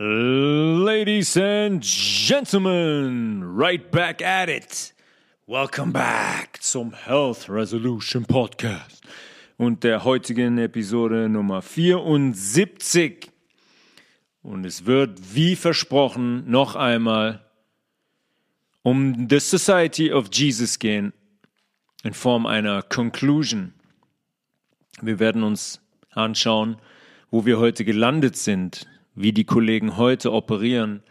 Ladies and gentlemen, right back at it. Welcome back zum Health Resolution Podcast und der heutigen Episode Nummer 74. Und es wird, wie versprochen, noch einmal um The Society of Jesus gehen in Form einer Conclusion. Wir werden uns anschauen, wo wir heute gelandet sind, wie die Kollegen heute operieren,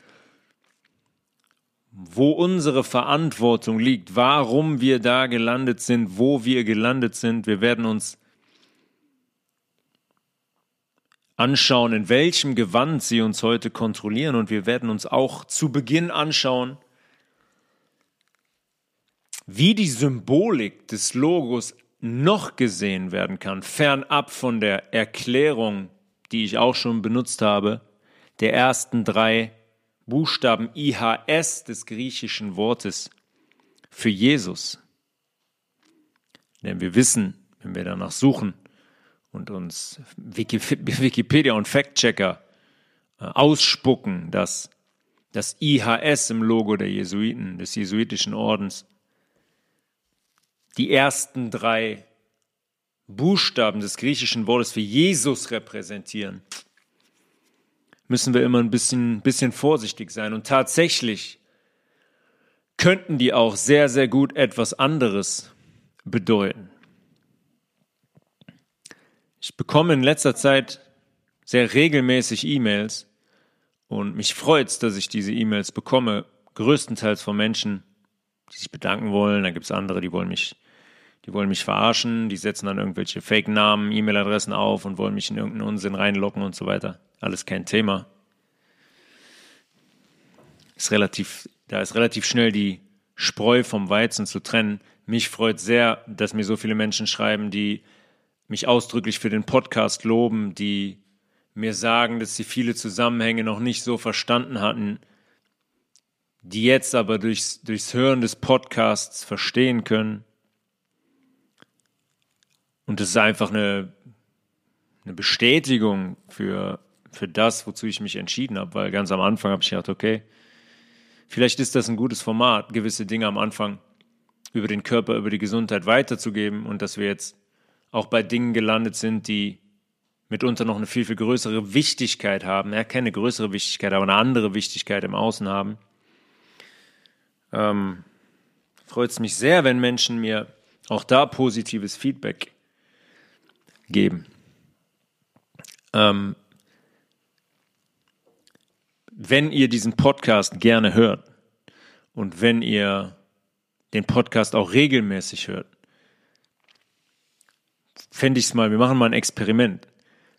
wo unsere Verantwortung liegt, warum wir da gelandet sind, wo wir gelandet sind. Wir werden uns anschauen, in welchem Gewand sie uns heute kontrollieren. Und wir werden uns auch zu Beginn anschauen, wie die Symbolik des Logos noch gesehen werden kann, fernab von der Erklärung, die ich auch schon benutzt habe, der ersten drei Buchstaben IHS des griechischen Wortes für Jesus. Denn wir wissen, wenn wir danach suchen und uns Wikipedia und Factchecker äh, ausspucken, dass das IHS im Logo der Jesuiten, des jesuitischen Ordens, die ersten drei Buchstaben des griechischen Wortes für Jesus repräsentieren, müssen wir immer ein bisschen, bisschen vorsichtig sein. Und tatsächlich könnten die auch sehr, sehr gut etwas anderes bedeuten. Ich bekomme in letzter Zeit sehr regelmäßig E-Mails und mich freut es, dass ich diese E-Mails bekomme, größtenteils von Menschen, die sich bedanken wollen. Da gibt es andere, die wollen mich die wollen mich verarschen, die setzen dann irgendwelche Fake-Namen, E-Mail-Adressen auf und wollen mich in irgendeinen Unsinn reinlocken und so weiter. Alles kein Thema. Ist relativ, da ist relativ schnell die Spreu vom Weizen zu trennen. Mich freut sehr, dass mir so viele Menschen schreiben, die mich ausdrücklich für den Podcast loben, die mir sagen, dass sie viele Zusammenhänge noch nicht so verstanden hatten, die jetzt aber durchs, durchs Hören des Podcasts verstehen können. Und es ist einfach eine, eine Bestätigung für, für das, wozu ich mich entschieden habe, weil ganz am Anfang habe ich gedacht, okay, vielleicht ist das ein gutes Format, gewisse Dinge am Anfang über den Körper, über die Gesundheit weiterzugeben und dass wir jetzt auch bei Dingen gelandet sind, die mitunter noch eine viel, viel größere Wichtigkeit haben. Ja, keine größere Wichtigkeit, aber eine andere Wichtigkeit im Außen haben. Ähm, Freut es mich sehr, wenn Menschen mir auch da positives Feedback geben. Ähm, wenn ihr diesen Podcast gerne hört und wenn ihr den Podcast auch regelmäßig hört, fände ich es mal, wir machen mal ein Experiment,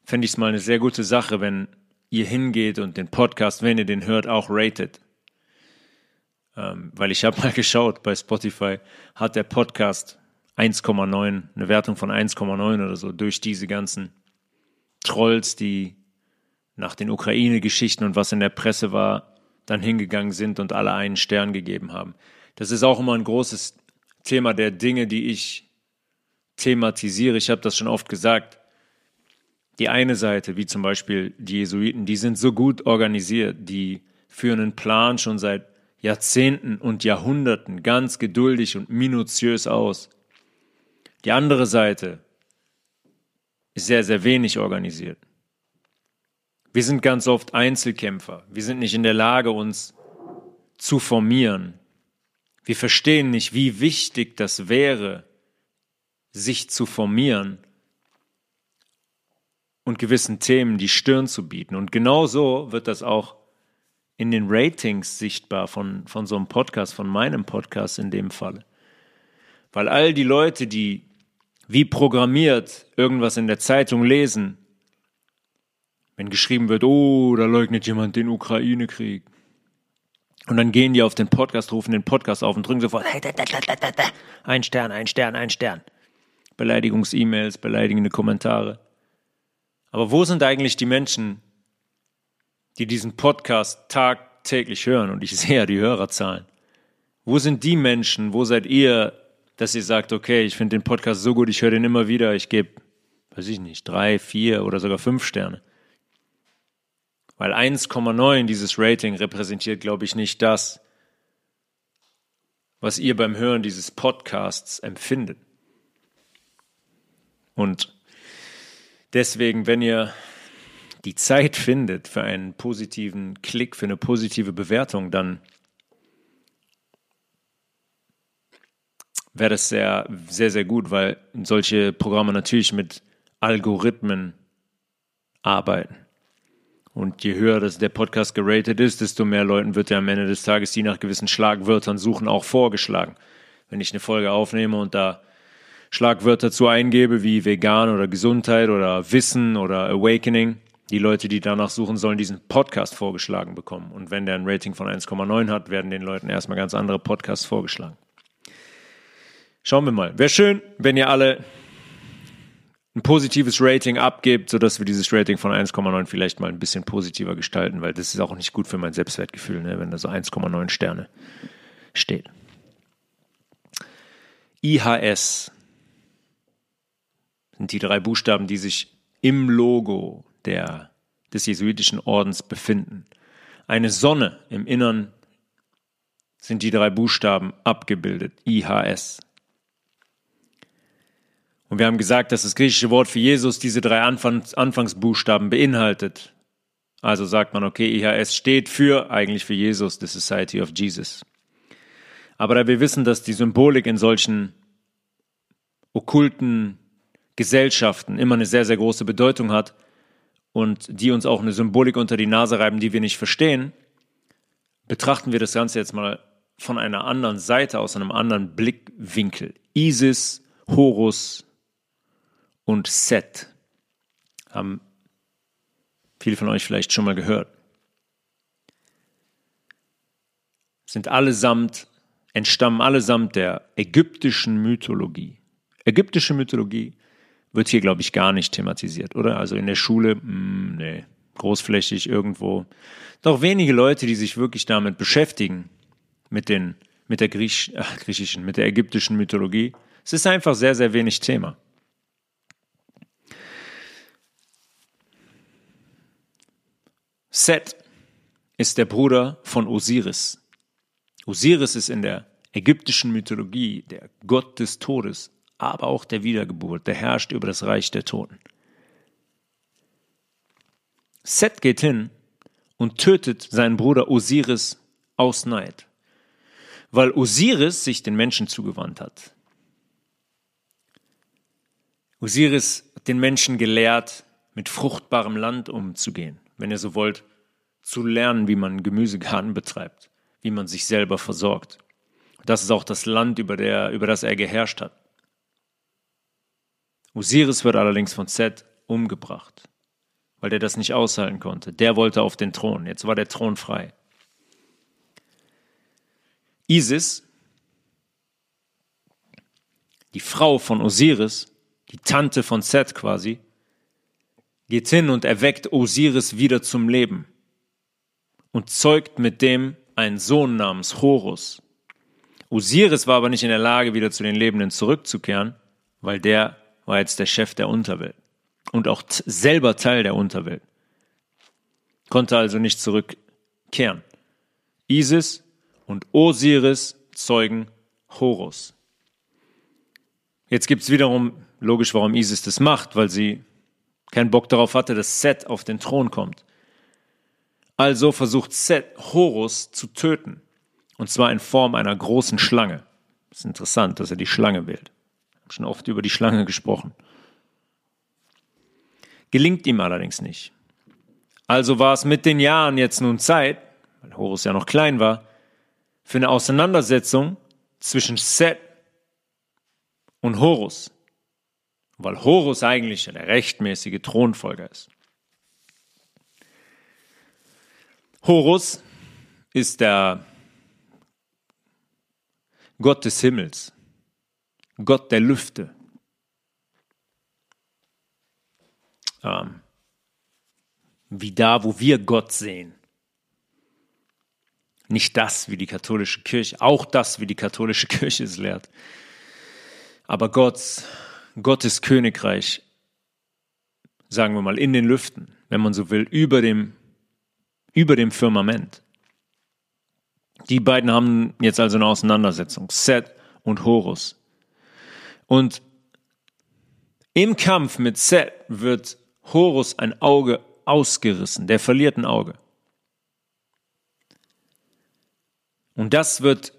fände ich es mal eine sehr gute Sache, wenn ihr hingeht und den Podcast, wenn ihr den hört, auch ratet. Ähm, weil ich habe mal geschaut, bei Spotify hat der Podcast 1,9, eine Wertung von 1,9 oder so, durch diese ganzen Trolls, die nach den Ukraine-Geschichten und was in der Presse war, dann hingegangen sind und alle einen Stern gegeben haben. Das ist auch immer ein großes Thema der Dinge, die ich thematisiere. Ich habe das schon oft gesagt. Die eine Seite, wie zum Beispiel die Jesuiten, die sind so gut organisiert, die führen einen Plan schon seit Jahrzehnten und Jahrhunderten ganz geduldig und minutiös aus. Die andere Seite ist sehr, sehr wenig organisiert. Wir sind ganz oft Einzelkämpfer. Wir sind nicht in der Lage, uns zu formieren. Wir verstehen nicht, wie wichtig das wäre, sich zu formieren und gewissen Themen die Stirn zu bieten. Und genau so wird das auch in den Ratings sichtbar von, von so einem Podcast, von meinem Podcast in dem Falle. Weil all die Leute, die wie programmiert irgendwas in der Zeitung lesen, wenn geschrieben wird, oh, da leugnet jemand den Ukraine-Krieg. Und dann gehen die auf den Podcast, rufen den Podcast auf und drücken sofort ein Stern, ein Stern, ein Stern. Beleidigungs-E-Mails, beleidigende Kommentare. Aber wo sind eigentlich die Menschen, die diesen Podcast tagtäglich hören? Und ich sehe ja die Hörerzahlen. Wo sind die Menschen, wo seid ihr, dass ihr sagt, okay, ich finde den Podcast so gut, ich höre den immer wieder, ich gebe, weiß ich nicht, drei, vier oder sogar fünf Sterne. Weil 1,9 dieses Rating repräsentiert, glaube ich, nicht das, was ihr beim Hören dieses Podcasts empfindet. Und deswegen, wenn ihr die Zeit findet für einen positiven Klick, für eine positive Bewertung, dann wäre das sehr, sehr, sehr gut, weil solche Programme natürlich mit Algorithmen arbeiten. Und je höher das der Podcast geratet ist, desto mehr Leuten wird er am Ende des Tages, die nach gewissen Schlagwörtern suchen, auch vorgeschlagen. Wenn ich eine Folge aufnehme und da Schlagwörter zu eingebe wie vegan oder Gesundheit oder Wissen oder Awakening, die Leute, die danach suchen, sollen diesen Podcast vorgeschlagen bekommen. Und wenn der ein Rating von 1,9 hat, werden den Leuten erstmal ganz andere Podcasts vorgeschlagen. Schauen wir mal. Wäre schön, wenn ihr alle ein positives Rating abgebt, sodass wir dieses Rating von 1,9 vielleicht mal ein bisschen positiver gestalten, weil das ist auch nicht gut für mein Selbstwertgefühl, ne, wenn da so 1,9 Sterne steht. IHS sind die drei Buchstaben, die sich im Logo der, des jesuitischen Ordens befinden. Eine Sonne im Innern sind die drei Buchstaben abgebildet, IHS. Und wir haben gesagt, dass das griechische Wort für Jesus diese drei Anfangs Anfangsbuchstaben beinhaltet. Also sagt man, okay, IHS steht für eigentlich für Jesus, the Society of Jesus. Aber da wir wissen, dass die Symbolik in solchen okkulten Gesellschaften immer eine sehr, sehr große Bedeutung hat und die uns auch eine Symbolik unter die Nase reiben, die wir nicht verstehen, betrachten wir das Ganze jetzt mal von einer anderen Seite, aus einem anderen Blickwinkel. Isis, Horus und Set haben viele von euch vielleicht schon mal gehört. Sind allesamt, entstammen allesamt der ägyptischen Mythologie. Ägyptische Mythologie wird hier, glaube ich, gar nicht thematisiert, oder? Also in der Schule, mh, hm, nee, großflächig irgendwo. Doch wenige Leute, die sich wirklich damit beschäftigen, mit den, mit der Griech, ach, griechischen, mit der ägyptischen Mythologie. Es ist einfach sehr, sehr wenig Thema. Set ist der Bruder von Osiris. Osiris ist in der ägyptischen Mythologie der Gott des Todes, aber auch der Wiedergeburt, der herrscht über das Reich der Toten. Set geht hin und tötet seinen Bruder Osiris aus Neid, weil Osiris sich den Menschen zugewandt hat. Osiris hat den Menschen gelehrt, mit fruchtbarem Land umzugehen, wenn ihr so wollt, zu lernen, wie man Gemüsegarten betreibt, wie man sich selber versorgt. Das ist auch das Land, über, der, über das er geherrscht hat. Osiris wird allerdings von Seth umgebracht, weil der das nicht aushalten konnte. Der wollte auf den Thron. Jetzt war der Thron frei. Isis, die Frau von Osiris, die Tante von Seth quasi, geht hin und erweckt Osiris wieder zum Leben und zeugt mit dem einen Sohn namens Horus. Osiris war aber nicht in der Lage, wieder zu den Lebenden zurückzukehren, weil der war jetzt der Chef der Unterwelt und auch selber Teil der Unterwelt. Konnte also nicht zurückkehren. Isis und Osiris zeugen Horus. Jetzt gibt es wiederum logisch, warum Isis das macht, weil sie keinen Bock darauf hatte, dass Set auf den Thron kommt. Also versucht Set Horus zu töten. Und zwar in Form einer großen Schlange. Ist interessant, dass er die Schlange wählt schon oft über die Schlange gesprochen. Gelingt ihm allerdings nicht. Also war es mit den Jahren jetzt nun Zeit, weil Horus ja noch klein war, für eine Auseinandersetzung zwischen Set und Horus, weil Horus eigentlich der rechtmäßige Thronfolger ist. Horus ist der Gott des Himmels. Gott der Lüfte. Ähm, wie da, wo wir Gott sehen. Nicht das, wie die katholische Kirche, auch das, wie die katholische Kirche es lehrt. Aber Gott, Gottes Königreich, sagen wir mal, in den Lüften, wenn man so will, über dem über dem Firmament. Die beiden haben jetzt also eine Auseinandersetzung, Set und Horus. Und im Kampf mit Set wird Horus ein Auge ausgerissen, der verliert ein Auge. Und das wird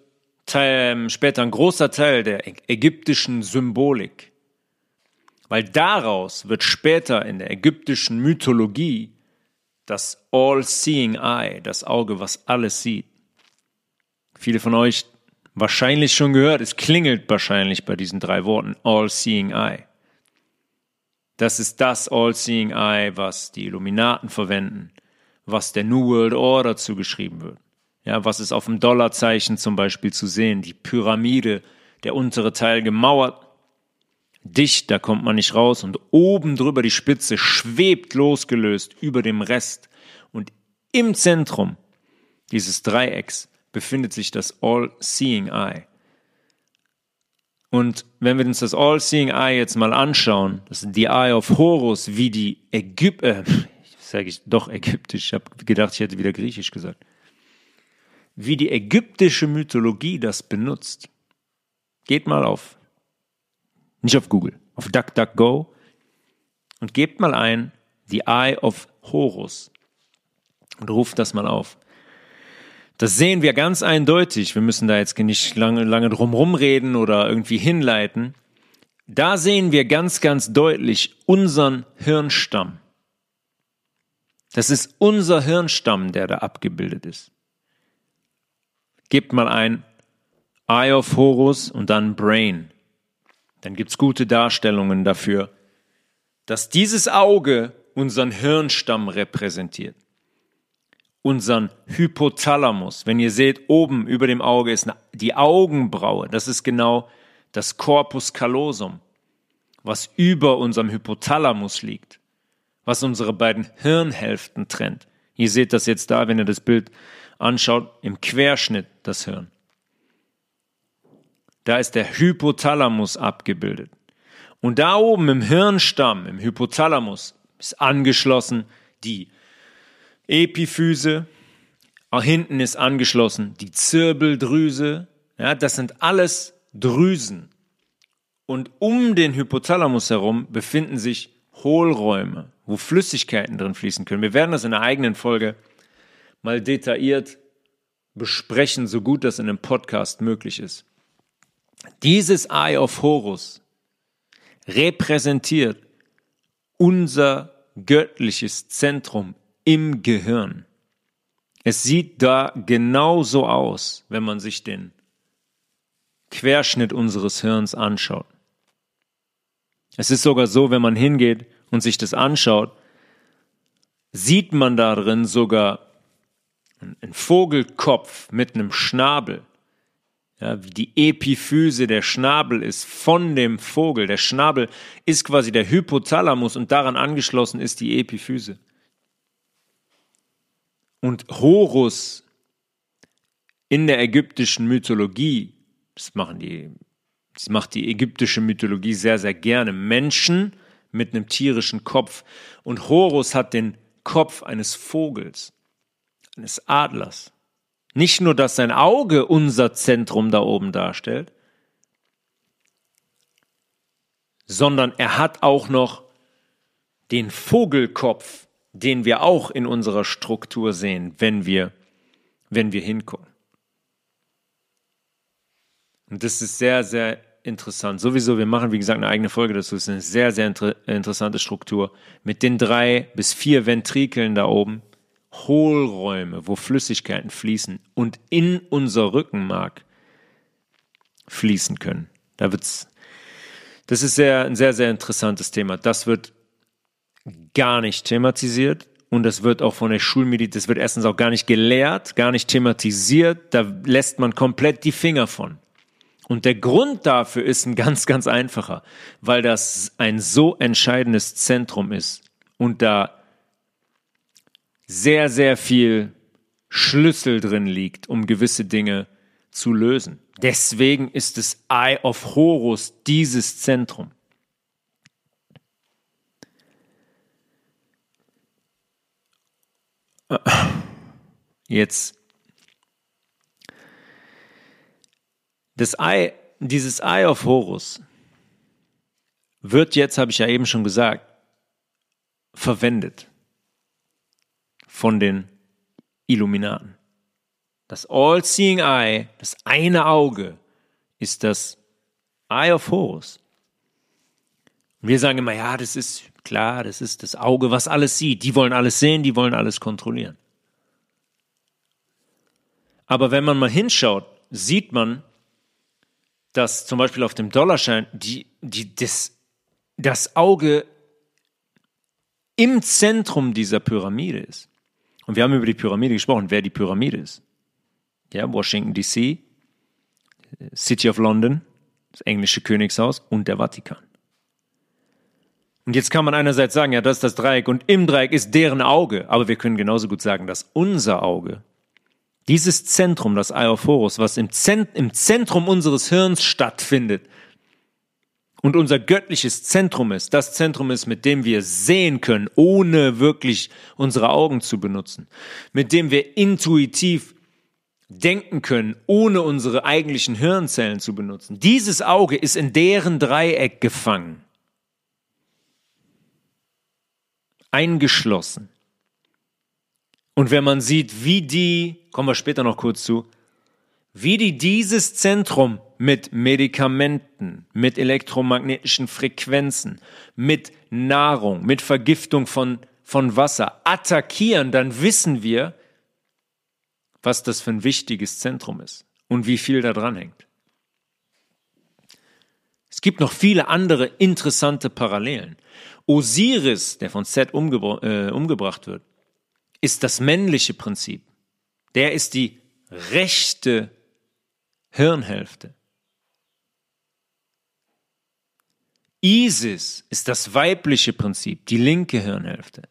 Teil, später ein großer Teil der ägyptischen Symbolik. Weil daraus wird später in der ägyptischen Mythologie das All-Seeing Eye, das Auge, was alles sieht. Viele von euch wahrscheinlich schon gehört, es klingelt wahrscheinlich bei diesen drei Worten All-Seeing Eye. Das ist das All-Seeing Eye, was die Illuminaten verwenden, was der New World Order zugeschrieben wird. Ja, was ist auf dem Dollarzeichen zum Beispiel zu sehen? Die Pyramide, der untere Teil gemauert, dicht, da kommt man nicht raus und oben drüber die Spitze schwebt losgelöst über dem Rest und im Zentrum dieses Dreiecks befindet sich das All-Seeing Eye. Und wenn wir uns das All-Seeing Eye jetzt mal anschauen, das ist die Eye of Horus, wie die Ägypter, äh, sage ich doch ägyptisch, ich habe gedacht, ich hätte wieder griechisch gesagt, wie die ägyptische Mythologie das benutzt. Geht mal auf, nicht auf Google, auf DuckDuckGo und gebt mal ein, The Eye of Horus und ruft das mal auf. Das sehen wir ganz eindeutig. Wir müssen da jetzt nicht lange, lange drum rumreden oder irgendwie hinleiten. Da sehen wir ganz, ganz deutlich unseren Hirnstamm. Das ist unser Hirnstamm, der da abgebildet ist. Gebt mal ein Eye of Horus und dann Brain. Dann gibt's gute Darstellungen dafür, dass dieses Auge unseren Hirnstamm repräsentiert unseren Hypothalamus. Wenn ihr seht, oben über dem Auge ist die Augenbraue. Das ist genau das Corpus callosum, was über unserem Hypothalamus liegt, was unsere beiden Hirnhälften trennt. Ihr seht das jetzt da, wenn ihr das Bild anschaut, im Querschnitt das Hirn. Da ist der Hypothalamus abgebildet. Und da oben im Hirnstamm, im Hypothalamus, ist angeschlossen die Epiphyse, auch hinten ist angeschlossen die Zirbeldrüse. Ja, das sind alles Drüsen. Und um den Hypothalamus herum befinden sich Hohlräume, wo Flüssigkeiten drin fließen können. Wir werden das in einer eigenen Folge mal detailliert besprechen, so gut das in einem Podcast möglich ist. Dieses Eye of Horus repräsentiert unser göttliches Zentrum im Gehirn. Es sieht da genauso aus, wenn man sich den Querschnitt unseres Hirns anschaut. Es ist sogar so, wenn man hingeht und sich das anschaut, sieht man darin sogar einen Vogelkopf mit einem Schnabel. Ja, die Epiphyse, der Schnabel ist von dem Vogel. Der Schnabel ist quasi der Hypothalamus und daran angeschlossen ist die Epiphyse. Und Horus in der ägyptischen Mythologie, das machen die, das macht die ägyptische Mythologie sehr, sehr gerne, Menschen mit einem tierischen Kopf. Und Horus hat den Kopf eines Vogels, eines Adlers. Nicht nur, dass sein Auge unser Zentrum da oben darstellt, sondern er hat auch noch den Vogelkopf den wir auch in unserer Struktur sehen, wenn wir, wenn wir hingucken. Und das ist sehr, sehr interessant. Sowieso, wir machen, wie gesagt, eine eigene Folge dazu. Es ist eine sehr, sehr inter interessante Struktur. Mit den drei bis vier Ventrikeln da oben, Hohlräume, wo Flüssigkeiten fließen und in unser Rückenmark fließen können. Da wird's, das ist sehr, ein sehr, sehr interessantes Thema. Das wird gar nicht thematisiert und das wird auch von der Schulmedizin, das wird erstens auch gar nicht gelehrt, gar nicht thematisiert, da lässt man komplett die Finger von. Und der Grund dafür ist ein ganz, ganz einfacher, weil das ein so entscheidendes Zentrum ist und da sehr, sehr viel Schlüssel drin liegt, um gewisse Dinge zu lösen. Deswegen ist das Eye of Horus dieses Zentrum. Jetzt, das Ei, dieses Eye of Horus wird jetzt, habe ich ja eben schon gesagt, verwendet von den Illuminaten. Das All-Seeing Eye, das eine Auge, ist das Eye of Horus. Wir sagen immer, ja, das ist klar, das ist das Auge, was alles sieht. Die wollen alles sehen, die wollen alles kontrollieren. Aber wenn man mal hinschaut, sieht man, dass zum Beispiel auf dem Dollarschein die, die, das, das Auge im Zentrum dieser Pyramide ist. Und wir haben über die Pyramide gesprochen, wer die Pyramide ist. Ja, Washington DC, City of London, das englische Königshaus und der Vatikan. Und jetzt kann man einerseits sagen, ja, das ist das Dreieck und im Dreieck ist deren Auge, aber wir können genauso gut sagen, dass unser Auge, dieses Zentrum, das Iophorus, was im, Zent im Zentrum unseres Hirns stattfindet und unser göttliches Zentrum ist, das Zentrum ist, mit dem wir sehen können, ohne wirklich unsere Augen zu benutzen, mit dem wir intuitiv denken können, ohne unsere eigentlichen Hirnzellen zu benutzen. Dieses Auge ist in deren Dreieck gefangen. eingeschlossen. Und wenn man sieht, wie die, kommen wir später noch kurz zu, wie die dieses Zentrum mit Medikamenten, mit elektromagnetischen Frequenzen, mit Nahrung, mit Vergiftung von, von Wasser attackieren, dann wissen wir, was das für ein wichtiges Zentrum ist und wie viel da dran hängt. Es gibt noch viele andere interessante Parallelen. Osiris, der von Seth umgebra äh, umgebracht wird, ist das männliche Prinzip. Der ist die rechte Hirnhälfte. Isis ist das weibliche Prinzip, die linke Hirnhälfte.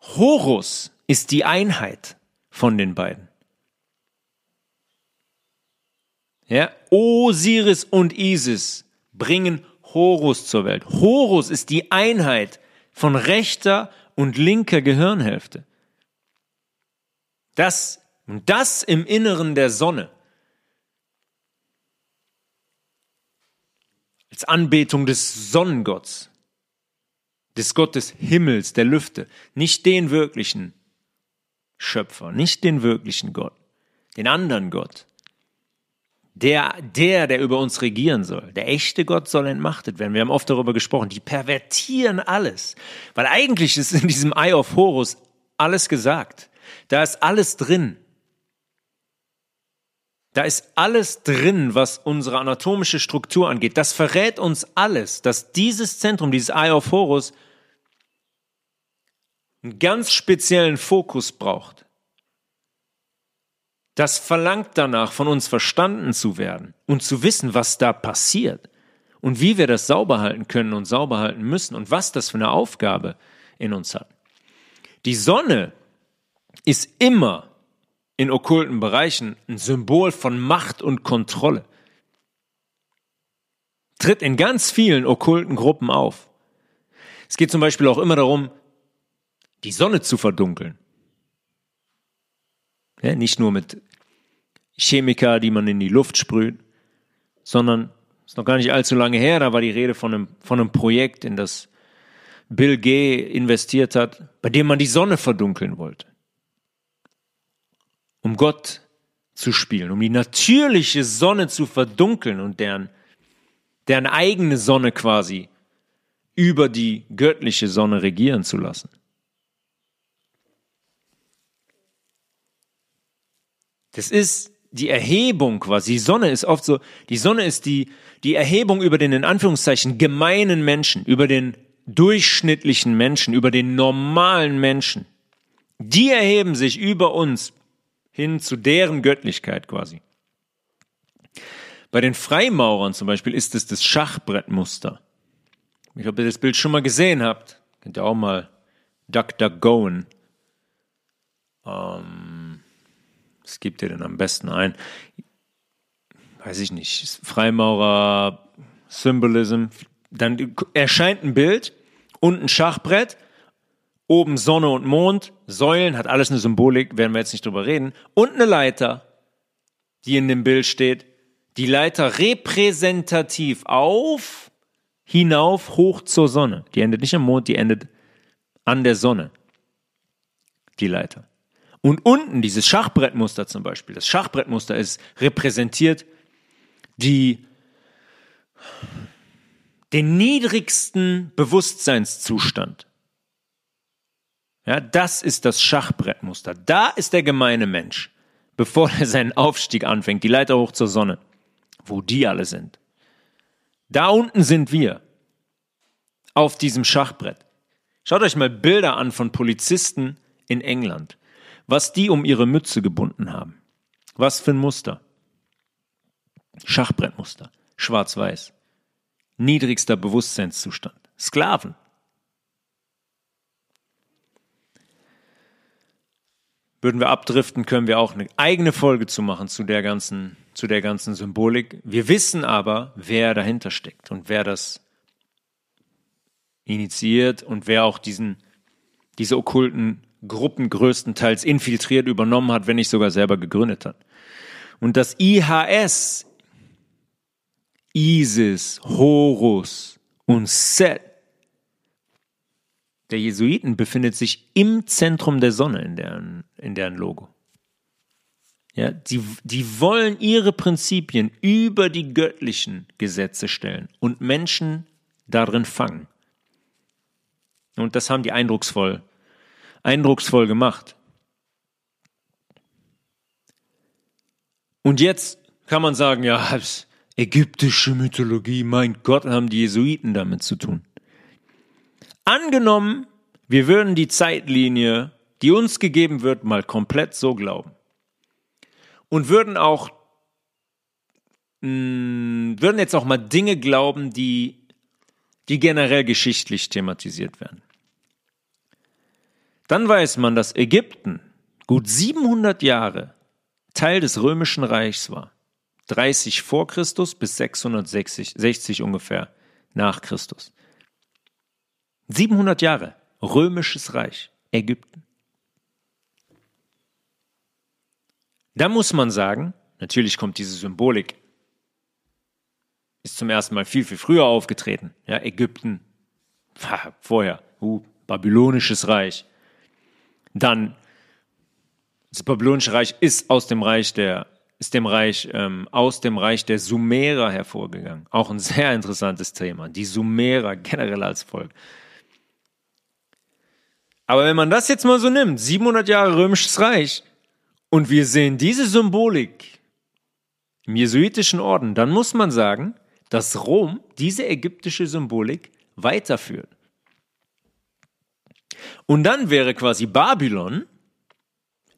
Horus ist die Einheit von den beiden. Ja, Osiris und Isis bringen Horus zur Welt. Horus ist die Einheit von rechter und linker Gehirnhälfte. Das, und das im Inneren der Sonne. Als Anbetung des Sonnengotts, des Gottes Himmels, der Lüfte, nicht den wirklichen Schöpfer, nicht den wirklichen Gott, den anderen Gott, der, der, der über uns regieren soll, der echte Gott soll entmachtet werden. Wir haben oft darüber gesprochen. Die pervertieren alles. Weil eigentlich ist in diesem Eye of Horus alles gesagt. Da ist alles drin. Da ist alles drin, was unsere anatomische Struktur angeht. Das verrät uns alles, dass dieses Zentrum, dieses Eye of Horus, einen ganz speziellen Fokus braucht das verlangt danach, von uns verstanden zu werden und zu wissen, was da passiert und wie wir das sauber halten können und sauber halten müssen und was das für eine Aufgabe in uns hat. Die Sonne ist immer in okkulten Bereichen ein Symbol von Macht und Kontrolle. Tritt in ganz vielen okkulten Gruppen auf. Es geht zum Beispiel auch immer darum, die Sonne zu verdunkeln. Ja, nicht nur mit Chemiker, die man in die Luft sprüht, sondern ist noch gar nicht allzu lange her, da war die Rede von einem, von einem Projekt, in das Bill Gay investiert hat, bei dem man die Sonne verdunkeln wollte. Um Gott zu spielen, um die natürliche Sonne zu verdunkeln und deren, deren eigene Sonne quasi über die göttliche Sonne regieren zu lassen. Das ist die Erhebung quasi. Die Sonne ist oft so, die Sonne ist die, die Erhebung über den in Anführungszeichen gemeinen Menschen, über den durchschnittlichen Menschen, über den normalen Menschen. Die erheben sich über uns hin zu deren Göttlichkeit quasi. Bei den Freimaurern zum Beispiel ist es das Schachbrettmuster. Ich glaube, ihr das Bild schon mal gesehen habt. Könnt ihr auch mal Duck Duck Goen. Ähm, was gibt ihr denn am besten ein? Weiß ich nicht. Freimaurer, Symbolism. Dann erscheint ein Bild und ein Schachbrett Oben Sonne und Mond, Säulen, hat alles eine Symbolik, werden wir jetzt nicht drüber reden. Und eine Leiter, die in dem Bild steht. Die Leiter repräsentativ auf, hinauf, hoch zur Sonne. Die endet nicht am Mond, die endet an der Sonne. Die Leiter. Und unten dieses Schachbrettmuster zum Beispiel. Das Schachbrettmuster ist repräsentiert die, den niedrigsten Bewusstseinszustand. Ja, das ist das Schachbrettmuster. Da ist der gemeine Mensch, bevor er seinen Aufstieg anfängt, die Leiter hoch zur Sonne, wo die alle sind. Da unten sind wir, auf diesem Schachbrett. Schaut euch mal Bilder an von Polizisten in England, was die um ihre Mütze gebunden haben. Was für ein Muster. Schachbrettmuster, schwarz-weiß. Niedrigster Bewusstseinszustand. Sklaven. Würden wir abdriften, können wir auch eine eigene Folge zu machen zu der ganzen, zu der ganzen Symbolik. Wir wissen aber, wer dahinter steckt und wer das initiiert und wer auch diesen, diese okkulten Gruppen größtenteils infiltriert, übernommen hat, wenn nicht sogar selber gegründet hat. Und das IHS, Isis, Horus und Set der Jesuiten befindet sich im Zentrum der Sonne in deren, in deren Logo. Ja, die, die wollen ihre Prinzipien über die göttlichen Gesetze stellen und Menschen darin fangen. Und das haben die eindrucksvoll, eindrucksvoll gemacht. Und jetzt kann man sagen, ja, ägyptische Mythologie, mein Gott, haben die Jesuiten damit zu tun. Angenommen, wir würden die Zeitlinie, die uns gegeben wird, mal komplett so glauben. Und würden auch, mh, mm, würden jetzt auch mal Dinge glauben, die, die generell geschichtlich thematisiert werden. Dann weiß man, dass Ägypten gut 700 Jahre Teil des römischen Reichs war. 30 vor Christus bis 660 60 ungefähr nach Christus. 700 Jahre römisches Reich, Ägypten. Da muss man sagen, natürlich kommt diese Symbolik, ist zum ersten Mal viel, viel früher aufgetreten. Ja, Ägypten, vorher, uh, babylonisches Reich. Dann, das babylonische Reich ist aus dem Reich der, ist dem Reich, ähm, aus dem Reich der Sumerer hervorgegangen. Auch ein sehr interessantes Thema. Die Sumerer generell als Volk. Aber wenn man das jetzt mal so nimmt, 700 Jahre römisches Reich, und wir sehen diese Symbolik im jesuitischen Orden, dann muss man sagen, dass Rom diese ägyptische Symbolik weiterführt. Und dann wäre quasi Babylon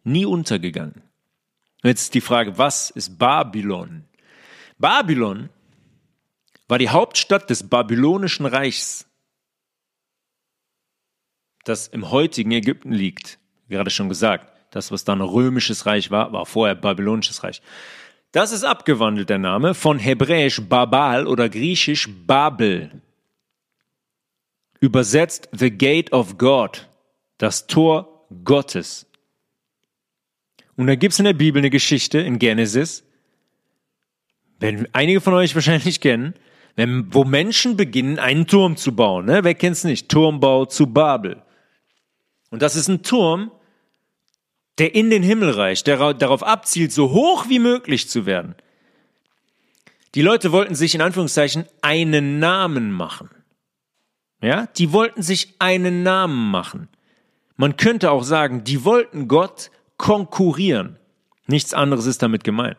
nie untergegangen. Jetzt ist die Frage, was ist Babylon? Babylon war die Hauptstadt des babylonischen Reichs das im heutigen Ägypten liegt. Gerade schon gesagt, das, was dann römisches Reich war, war vorher babylonisches Reich. Das ist abgewandelt der Name von hebräisch Babal oder griechisch Babel. Übersetzt The Gate of God, das Tor Gottes. Und da gibt es in der Bibel eine Geschichte in Genesis, werden einige von euch wahrscheinlich kennen, wo Menschen beginnen, einen Turm zu bauen. Ne? Wer kennt es nicht? Turmbau zu Babel. Und das ist ein Turm, der in den Himmel reicht, der darauf abzielt, so hoch wie möglich zu werden. Die Leute wollten sich in Anführungszeichen einen Namen machen. Ja, die wollten sich einen Namen machen. Man könnte auch sagen, die wollten Gott konkurrieren. Nichts anderes ist damit gemeint.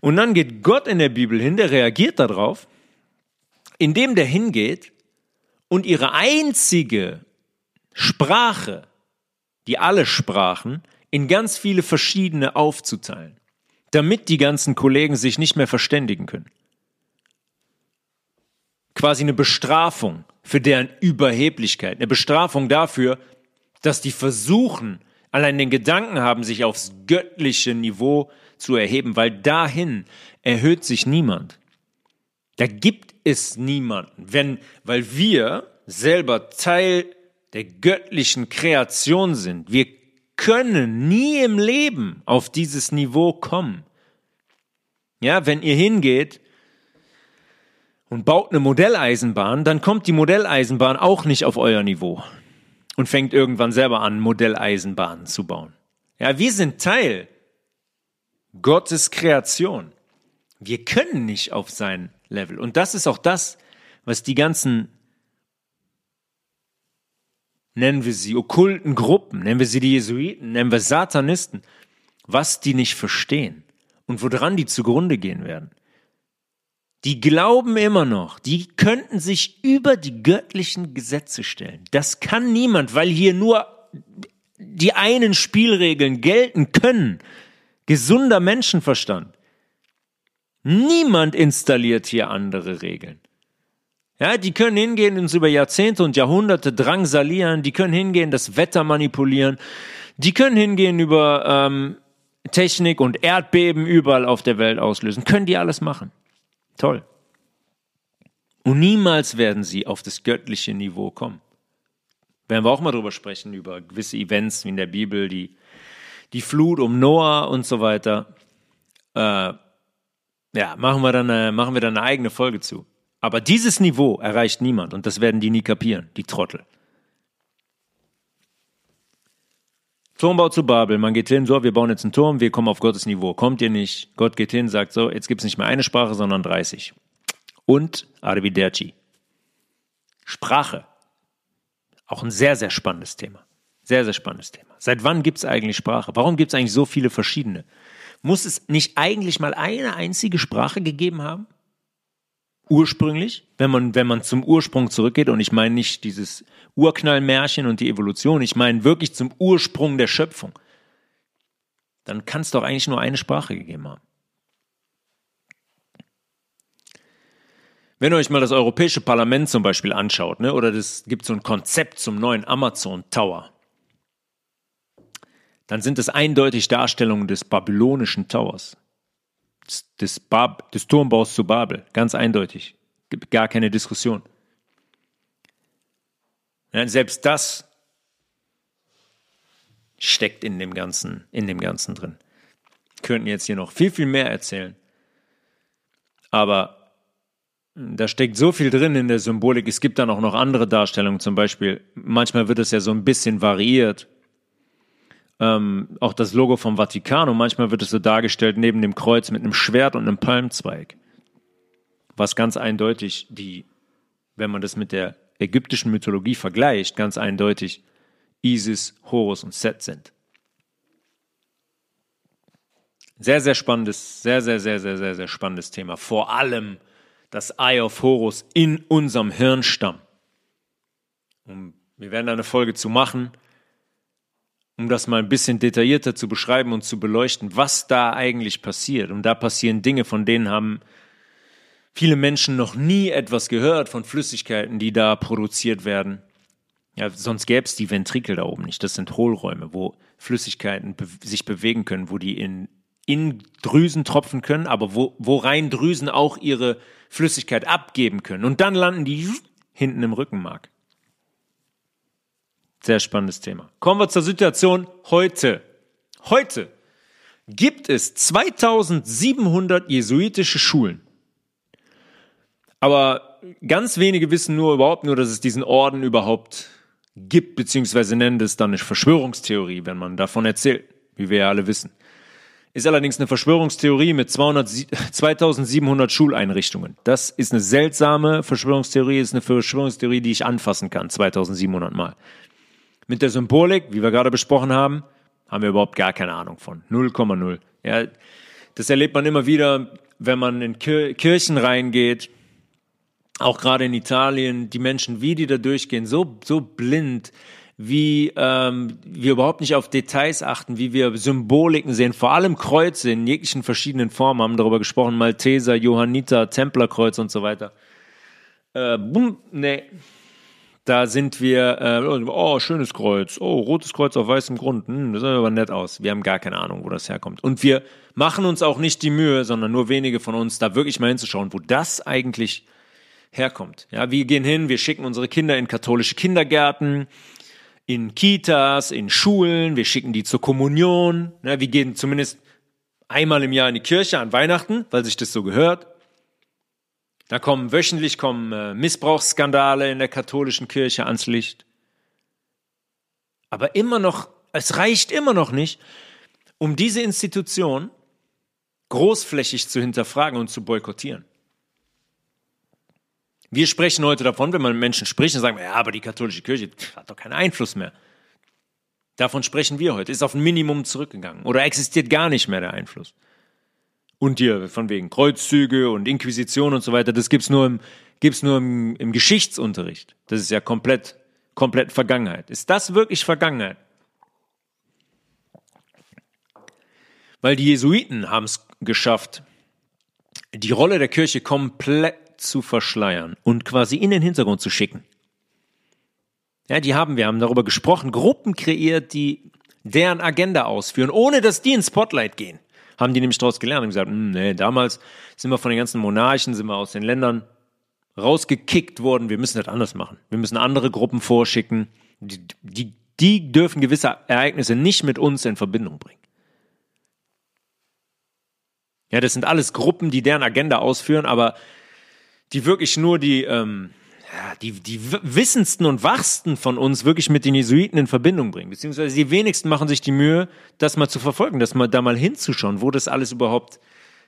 Und dann geht Gott in der Bibel hin, der reagiert darauf, indem der hingeht und ihre einzige Sprache, die alle Sprachen, in ganz viele verschiedene aufzuteilen, damit die ganzen Kollegen sich nicht mehr verständigen können. Quasi eine Bestrafung für deren Überheblichkeit, eine Bestrafung dafür, dass die versuchen, allein den Gedanken haben, sich aufs göttliche Niveau zu erheben, weil dahin erhöht sich niemand. Da gibt es niemanden, wenn, weil wir selber Teil der göttlichen Kreation sind. Wir können nie im Leben auf dieses Niveau kommen. Ja, wenn ihr hingeht und baut eine Modelleisenbahn, dann kommt die Modelleisenbahn auch nicht auf euer Niveau und fängt irgendwann selber an, Modelleisenbahnen zu bauen. Ja, wir sind Teil Gottes Kreation. Wir können nicht auf sein Level. Und das ist auch das, was die ganzen, nennen wir sie okkulten Gruppen, nennen wir sie die Jesuiten, nennen wir Satanisten, was die nicht verstehen und woran die zugrunde gehen werden. Die glauben immer noch, die könnten sich über die göttlichen Gesetze stellen. Das kann niemand, weil hier nur die einen Spielregeln gelten können. Gesunder Menschenverstand. Niemand installiert hier andere Regeln. Ja, die können hingehen und uns über Jahrzehnte und Jahrhunderte drangsalieren, die können hingehen, das Wetter manipulieren, die können hingehen über ähm, Technik und Erdbeben überall auf der Welt auslösen. Können die alles machen. Toll. Und niemals werden sie auf das göttliche Niveau kommen. Werden wir auch mal drüber sprechen, über gewisse Events wie in der Bibel, die, die Flut um Noah und so weiter. Äh, ja, machen wir, dann eine, machen wir dann eine eigene Folge zu. Aber dieses Niveau erreicht niemand und das werden die nie kapieren, die Trottel. Turmbau zu Babel, man geht hin, so, wir bauen jetzt einen Turm, wir kommen auf Gottes Niveau. Kommt ihr nicht? Gott geht hin, sagt so, jetzt gibt es nicht mehr eine Sprache, sondern 30. Und Arrivederci. Sprache. Auch ein sehr, sehr spannendes Thema. Sehr, sehr spannendes Thema. Seit wann gibt es eigentlich Sprache? Warum gibt es eigentlich so viele verschiedene? Muss es nicht eigentlich mal eine einzige Sprache gegeben haben? Ursprünglich, wenn man, wenn man zum Ursprung zurückgeht, und ich meine nicht dieses Urknallmärchen und die Evolution, ich meine wirklich zum Ursprung der Schöpfung, dann kann es doch eigentlich nur eine Sprache gegeben haben. Wenn ihr euch mal das Europäische Parlament zum Beispiel anschaut, ne, oder es gibt so ein Konzept zum neuen Amazon Tower, dann sind es eindeutig Darstellungen des babylonischen Towers des, Bab, des Turmbaus zu Babel. Ganz eindeutig. Gibt gar keine Diskussion. Ja, selbst das steckt in dem Ganzen, in dem Ganzen drin. Wir könnten jetzt hier noch viel, viel mehr erzählen. Aber da steckt so viel drin in der Symbolik. Es gibt dann auch noch andere Darstellungen, zum Beispiel, manchmal wird es ja so ein bisschen variiert ähm, auch das Logo vom Vatikan und manchmal wird es so dargestellt neben dem Kreuz mit einem Schwert und einem Palmzweig. Was ganz eindeutig die, wenn man das mit der ägyptischen Mythologie vergleicht, ganz eindeutig Isis, Horus und Set sind. Sehr, sehr spannendes, sehr, sehr, sehr, sehr, sehr, sehr spannendes Thema. Vor allem das Eye of Horus in unserem Hirnstamm. Und wir werden da eine Folge zu machen um das mal ein bisschen detaillierter zu beschreiben und zu beleuchten, was da eigentlich passiert. Und da passieren Dinge, von denen haben viele Menschen noch nie etwas gehört, von Flüssigkeiten, die da produziert werden. Ja, sonst gäbe es die Ventrikel da oben nicht. Das sind Hohlräume, wo Flüssigkeiten be sich bewegen können, wo die in, in Drüsen tropfen können, aber wo, wo rein Drüsen auch ihre Flüssigkeit abgeben können. Und dann landen die hinten im Rückenmark. Sehr spannendes Thema. Kommen wir zur Situation heute. Heute gibt es 2700 jesuitische Schulen. Aber ganz wenige wissen nur überhaupt nur, dass es diesen Orden überhaupt gibt, beziehungsweise nennen das dann eine Verschwörungstheorie, wenn man davon erzählt, wie wir ja alle wissen. Ist allerdings eine Verschwörungstheorie mit 200, 2700 Schuleinrichtungen. Das ist eine seltsame Verschwörungstheorie, ist eine Verschwörungstheorie, die ich anfassen kann, 2700 Mal. Mit der Symbolik, wie wir gerade besprochen haben, haben wir überhaupt gar keine Ahnung von. 0,0. Ja, das erlebt man immer wieder, wenn man in Kirchen reingeht, auch gerade in Italien, die Menschen, wie die da durchgehen, so, so blind, wie ähm, wir überhaupt nicht auf Details achten, wie wir Symboliken sehen, vor allem Kreuze in jeglichen verschiedenen Formen, haben darüber gesprochen, Malteser, Johanniter, Templerkreuz und so weiter. Äh, boom, nee, da sind wir, äh, oh, schönes Kreuz, oh, rotes Kreuz auf weißem Grund, hm, das sieht aber nett aus. Wir haben gar keine Ahnung, wo das herkommt. Und wir machen uns auch nicht die Mühe, sondern nur wenige von uns, da wirklich mal hinzuschauen, wo das eigentlich herkommt. Ja, wir gehen hin, wir schicken unsere Kinder in katholische Kindergärten, in Kitas, in Schulen, wir schicken die zur Kommunion, ne, wir gehen zumindest einmal im Jahr in die Kirche an Weihnachten, weil sich das so gehört. Da kommen wöchentlich kommen äh, Missbrauchsskandale in der katholischen Kirche ans Licht. Aber immer noch, es reicht immer noch nicht, um diese Institution großflächig zu hinterfragen und zu boykottieren. Wir sprechen heute davon, wenn man mit Menschen spricht, dann sagen ja, aber die katholische Kirche hat doch keinen Einfluss mehr. Davon sprechen wir heute. Ist auf ein Minimum zurückgegangen oder existiert gar nicht mehr der Einfluss. Und hier von wegen Kreuzzüge und Inquisition und so weiter, das gibt's nur im, gibt's nur im, im Geschichtsunterricht. Das ist ja komplett, komplett Vergangenheit. Ist das wirklich Vergangenheit? Weil die Jesuiten haben es geschafft, die Rolle der Kirche komplett zu verschleiern und quasi in den Hintergrund zu schicken. Ja, die haben, wir haben darüber gesprochen, Gruppen kreiert, die deren Agenda ausführen, ohne dass die ins Spotlight gehen. Haben die nämlich daraus gelernt und gesagt, hm, nee, damals sind wir von den ganzen Monarchen, sind wir aus den Ländern rausgekickt worden, wir müssen das anders machen. Wir müssen andere Gruppen vorschicken, die, die, die dürfen gewisse Ereignisse nicht mit uns in Verbindung bringen. Ja, das sind alles Gruppen, die deren Agenda ausführen, aber die wirklich nur die, ähm, ja, die, die wissendsten und wachsten von uns wirklich mit den Jesuiten in Verbindung bringen. Beziehungsweise die wenigsten machen sich die Mühe, das mal zu verfolgen, das mal da mal hinzuschauen, wo das alles überhaupt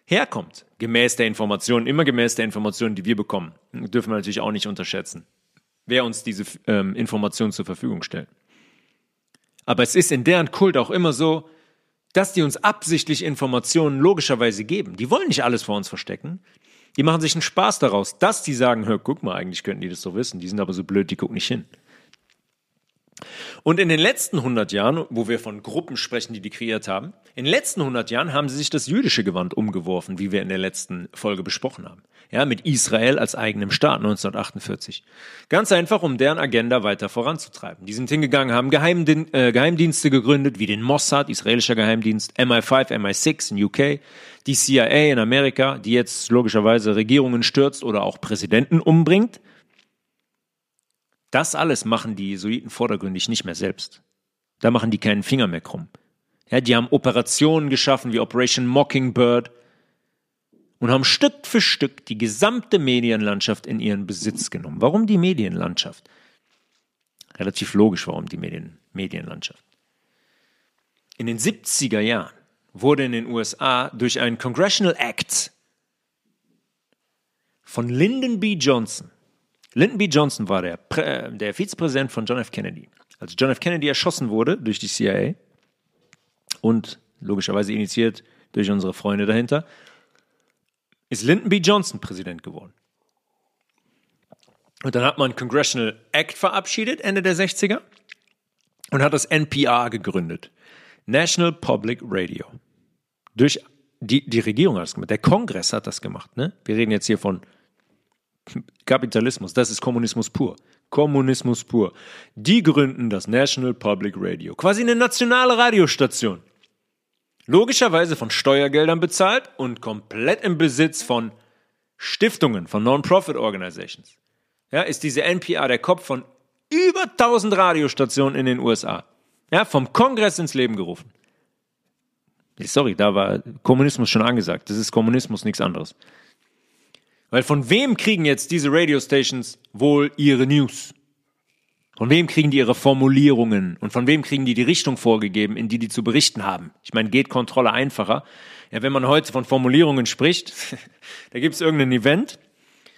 herkommt. Gemäß der Informationen, immer gemäß der Informationen, die wir bekommen. Dürfen wir natürlich auch nicht unterschätzen, wer uns diese ähm, Informationen zur Verfügung stellt. Aber es ist in deren Kult auch immer so, dass die uns absichtlich Informationen logischerweise geben. Die wollen nicht alles vor uns verstecken. Die machen sich einen Spaß daraus, dass die sagen, hör, guck mal, eigentlich könnten die das doch wissen. Die sind aber so blöd, die gucken nicht hin. Und in den letzten 100 Jahren, wo wir von Gruppen sprechen, die die kreiert haben, in den letzten 100 Jahren haben sie sich das jüdische Gewand umgeworfen, wie wir in der letzten Folge besprochen haben. Ja, mit Israel als eigenem Staat 1948. Ganz einfach, um deren Agenda weiter voranzutreiben. Die sind hingegangen, haben Geheimdien äh, Geheimdienste gegründet, wie den Mossad, israelischer Geheimdienst, MI5, MI6 in UK, die CIA in Amerika, die jetzt logischerweise Regierungen stürzt oder auch Präsidenten umbringt das alles machen die Jesuiten vordergründig nicht mehr selbst. Da machen die keinen Finger mehr krumm. Ja, die haben Operationen geschaffen wie Operation Mockingbird und haben Stück für Stück die gesamte Medienlandschaft in ihren Besitz genommen. Warum die Medienlandschaft? Relativ logisch, warum die Medien, Medienlandschaft. In den 70er Jahren wurde in den USA durch einen Congressional Act von Lyndon B. Johnson Lyndon B. Johnson war der, äh, der Vizepräsident von John F. Kennedy. Als John F. Kennedy erschossen wurde durch die CIA und logischerweise initiiert durch unsere Freunde dahinter, ist Lyndon B. Johnson Präsident geworden. Und dann hat man Congressional Act verabschiedet, Ende der 60er, und hat das NPR gegründet. National Public Radio. Durch die, die Regierung hat das gemacht. Der Kongress hat das gemacht. Ne? Wir reden jetzt hier von Kapitalismus, das ist Kommunismus pur. Kommunismus pur. Die gründen das National Public Radio, quasi eine nationale Radiostation. Logischerweise von Steuergeldern bezahlt und komplett im Besitz von Stiftungen, von Non-Profit Organizations. Ja, ist diese NPR der Kopf von über 1000 Radiostationen in den USA. Ja, vom Kongress ins Leben gerufen. Sorry, da war Kommunismus schon angesagt. Das ist Kommunismus, nichts anderes. Weil von wem kriegen jetzt diese Radiostations wohl ihre News? Von wem kriegen die ihre Formulierungen? Und von wem kriegen die die Richtung vorgegeben, in die die zu berichten haben? Ich meine, geht Kontrolle einfacher? Ja, wenn man heute von Formulierungen spricht, da gibt es irgendein Event,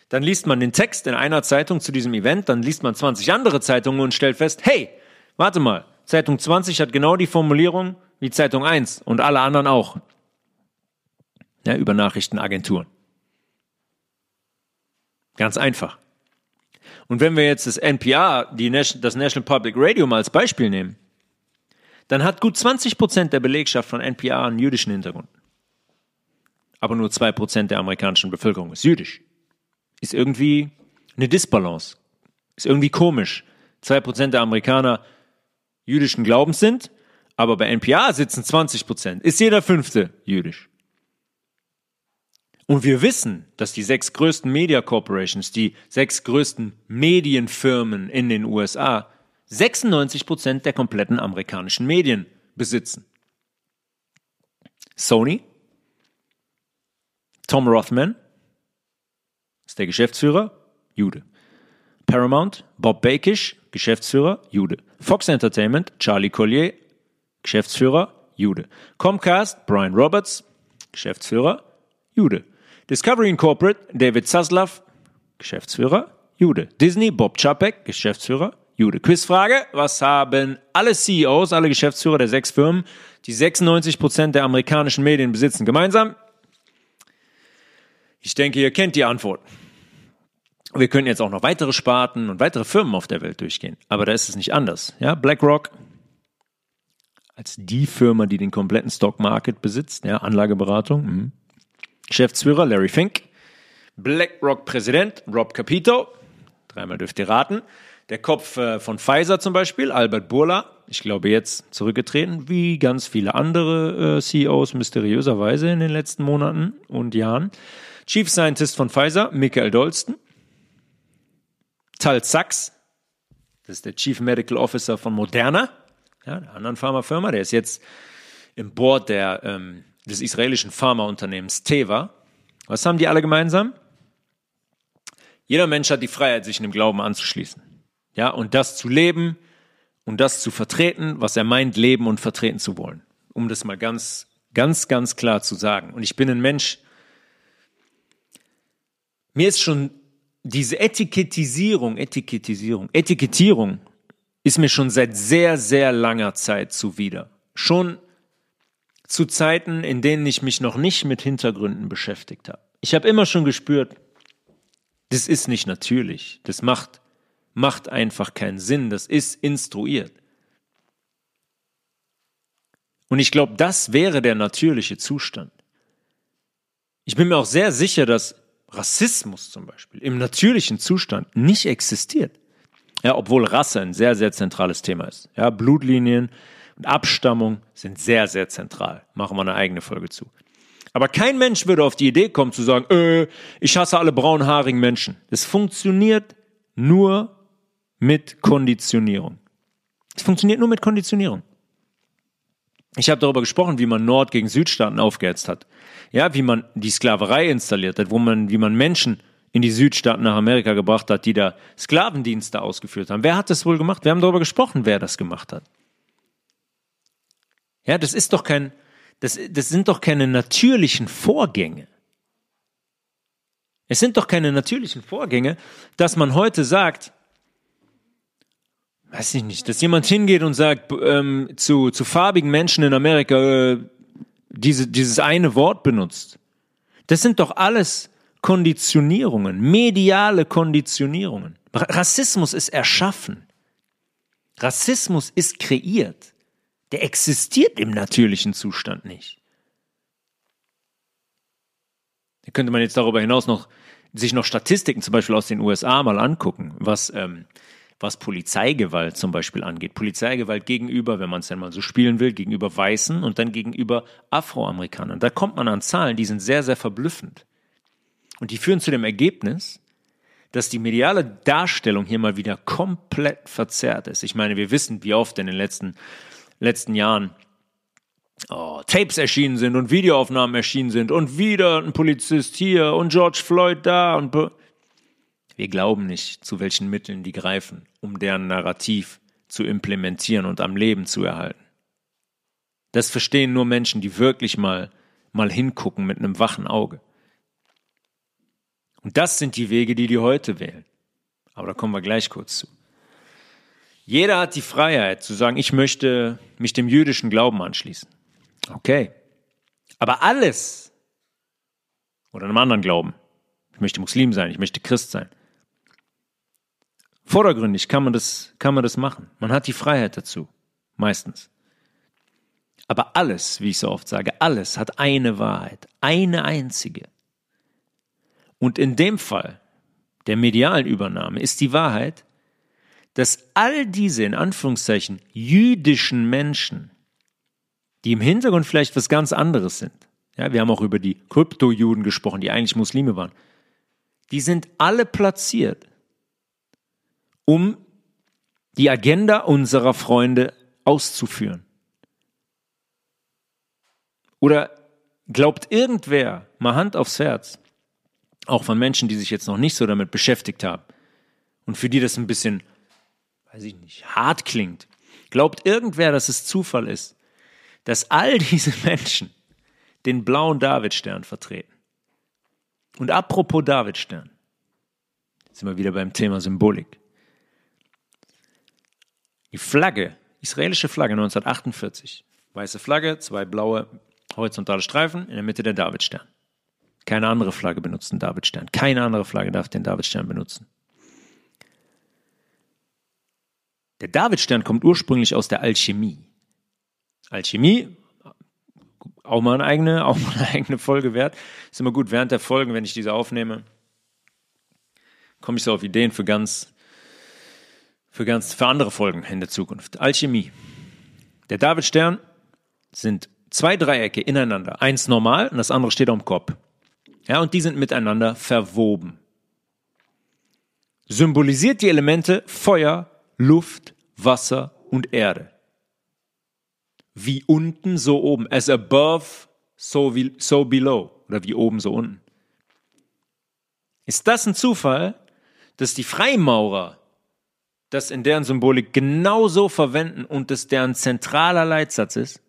dann liest man den Text in einer Zeitung zu diesem Event, dann liest man 20 andere Zeitungen und stellt fest, hey, warte mal, Zeitung 20 hat genau die Formulierung wie Zeitung 1 und alle anderen auch. Ja, über Nachrichtenagenturen. Ganz einfach. Und wenn wir jetzt das NPR, die, das National Public Radio mal als Beispiel nehmen, dann hat gut 20 Prozent der Belegschaft von NPR einen jüdischen Hintergrund. Aber nur zwei Prozent der amerikanischen Bevölkerung ist jüdisch. Ist irgendwie eine Disbalance. Ist irgendwie komisch. Zwei Prozent der Amerikaner jüdischen Glaubens sind, aber bei NPR sitzen 20 Prozent. Ist jeder Fünfte jüdisch. Und wir wissen, dass die sechs größten Media Corporations, die sechs größten Medienfirmen in den USA, 96 Prozent der kompletten amerikanischen Medien besitzen. Sony, Tom Rothman ist der Geschäftsführer, Jude. Paramount, Bob Bakish, Geschäftsführer, Jude. Fox Entertainment, Charlie Collier, Geschäftsführer, Jude. Comcast, Brian Roberts, Geschäftsführer, Jude. Discovery Incorporate, David Zaslav, Geschäftsführer, Jude. Disney, Bob Chapek, Geschäftsführer, Jude. Quizfrage, was haben alle CEOs, alle Geschäftsführer der sechs Firmen, die 96 Prozent der amerikanischen Medien besitzen, gemeinsam? Ich denke, ihr kennt die Antwort. Wir können jetzt auch noch weitere Sparten und weitere Firmen auf der Welt durchgehen. Aber da ist es nicht anders. Ja, BlackRock als die Firma, die den kompletten Stock Market besitzt, ja, Anlageberatung. Mh. Geschäftsführer Larry Fink. BlackRock-Präsident Rob Capito. Dreimal dürft ihr raten. Der Kopf äh, von Pfizer zum Beispiel, Albert Burla. Ich glaube jetzt zurückgetreten, wie ganz viele andere äh, CEOs mysteriöserweise in den letzten Monaten und Jahren. Chief Scientist von Pfizer, Michael Dolston. Tal Sachs, das ist der Chief Medical Officer von Moderna, ja, einer anderen Pharmafirma, der ist jetzt im Board der, ähm, des israelischen Pharmaunternehmens Teva. Was haben die alle gemeinsam? Jeder Mensch hat die Freiheit, sich in dem Glauben anzuschließen. Ja, und das zu leben und das zu vertreten, was er meint, leben und vertreten zu wollen. Um das mal ganz, ganz, ganz klar zu sagen. Und ich bin ein Mensch, mir ist schon diese Etikettisierung, Etikettisierung, Etikettierung ist mir schon seit sehr, sehr langer Zeit zuwider. Schon zu Zeiten, in denen ich mich noch nicht mit Hintergründen beschäftigt habe. Ich habe immer schon gespürt, das ist nicht natürlich. Das macht, macht einfach keinen Sinn. Das ist instruiert. Und ich glaube, das wäre der natürliche Zustand. Ich bin mir auch sehr sicher, dass Rassismus zum Beispiel im natürlichen Zustand nicht existiert. Ja, obwohl Rasse ein sehr, sehr zentrales Thema ist. Ja, Blutlinien und Abstammung sind sehr, sehr zentral. Machen wir eine eigene Folge zu. Aber kein Mensch würde auf die Idee kommen zu sagen, äh, ich hasse alle braunhaarigen Menschen. Es funktioniert nur mit Konditionierung. Es funktioniert nur mit Konditionierung. Ich habe darüber gesprochen, wie man Nord- gegen Südstaaten aufgehetzt hat. Ja, wie man die Sklaverei installiert hat, wo man, wie man Menschen in die Südstaaten nach Amerika gebracht hat, die da Sklavendienste ausgeführt haben. Wer hat das wohl gemacht? Wir haben darüber gesprochen, wer das gemacht hat. Ja, das ist doch kein, das, das sind doch keine natürlichen Vorgänge. Es sind doch keine natürlichen Vorgänge, dass man heute sagt, weiß ich nicht, dass jemand hingeht und sagt ähm, zu, zu farbigen Menschen in Amerika äh, diese, dieses eine Wort benutzt. Das sind doch alles Konditionierungen, mediale Konditionierungen. Rassismus ist erschaffen. Rassismus ist kreiert. Der existiert im natürlichen Zustand nicht. Da könnte man jetzt darüber hinaus noch sich noch Statistiken zum Beispiel aus den USA mal angucken, was ähm, was Polizeigewalt zum Beispiel angeht. Polizeigewalt gegenüber, wenn man es denn mal so spielen will, gegenüber Weißen und dann gegenüber Afroamerikanern. Da kommt man an Zahlen, die sind sehr, sehr verblüffend. Und die führen zu dem Ergebnis, dass die mediale Darstellung hier mal wieder komplett verzerrt ist. Ich meine, wir wissen, wie oft in den letzten, letzten Jahren oh, Tapes erschienen sind und Videoaufnahmen erschienen sind und wieder ein Polizist hier und George Floyd da und wir glauben nicht, zu welchen Mitteln die greifen, um deren Narrativ zu implementieren und am Leben zu erhalten. Das verstehen nur Menschen, die wirklich mal, mal hingucken mit einem wachen Auge. Und das sind die Wege, die die heute wählen. Aber da kommen wir gleich kurz zu. Jeder hat die Freiheit zu sagen, ich möchte mich dem jüdischen Glauben anschließen. Okay. Aber alles oder einem anderen Glauben. Ich möchte Muslim sein, ich möchte Christ sein. Vordergründig kann man das, kann man das machen. Man hat die Freiheit dazu. Meistens. Aber alles, wie ich so oft sage, alles hat eine Wahrheit. Eine einzige. Und in dem Fall der medialen Übernahme ist die Wahrheit, dass all diese in Anführungszeichen jüdischen Menschen, die im Hintergrund vielleicht was ganz anderes sind, ja, wir haben auch über die Krypto-Juden gesprochen, die eigentlich Muslime waren, die sind alle platziert um die Agenda unserer Freunde auszuführen. Oder glaubt irgendwer, mal Hand aufs Herz, auch von Menschen, die sich jetzt noch nicht so damit beschäftigt haben und für die das ein bisschen, weiß ich nicht, hart klingt, glaubt irgendwer, dass es Zufall ist, dass all diese Menschen den blauen Davidstern vertreten. Und apropos Davidstern, sind wir wieder beim Thema Symbolik. Die Flagge, israelische Flagge 1948, weiße Flagge, zwei blaue horizontale Streifen, in der Mitte der Davidstern. Keine andere Flagge benutzt den Davidstern. Keine andere Flagge darf den Davidstern benutzen. Der Davidstern kommt ursprünglich aus der Alchemie. Alchemie, auch mal eine eigene, auch mal eine eigene Folge wert. Ist immer gut, während der Folgen, wenn ich diese aufnehme, komme ich so auf Ideen für ganz, für ganz, für andere Folgen in der Zukunft. Alchemie. Der Davidstern sind zwei Dreiecke ineinander. Eins normal und das andere steht am Kopf. Ja, und die sind miteinander verwoben. Symbolisiert die Elemente Feuer, Luft, Wasser und Erde. Wie unten, so oben. As above, so, wie, so below. Oder wie oben, so unten. Ist das ein Zufall, dass die Freimaurer das in deren Symbolik genauso verwenden und das deren zentraler Leitsatz ist?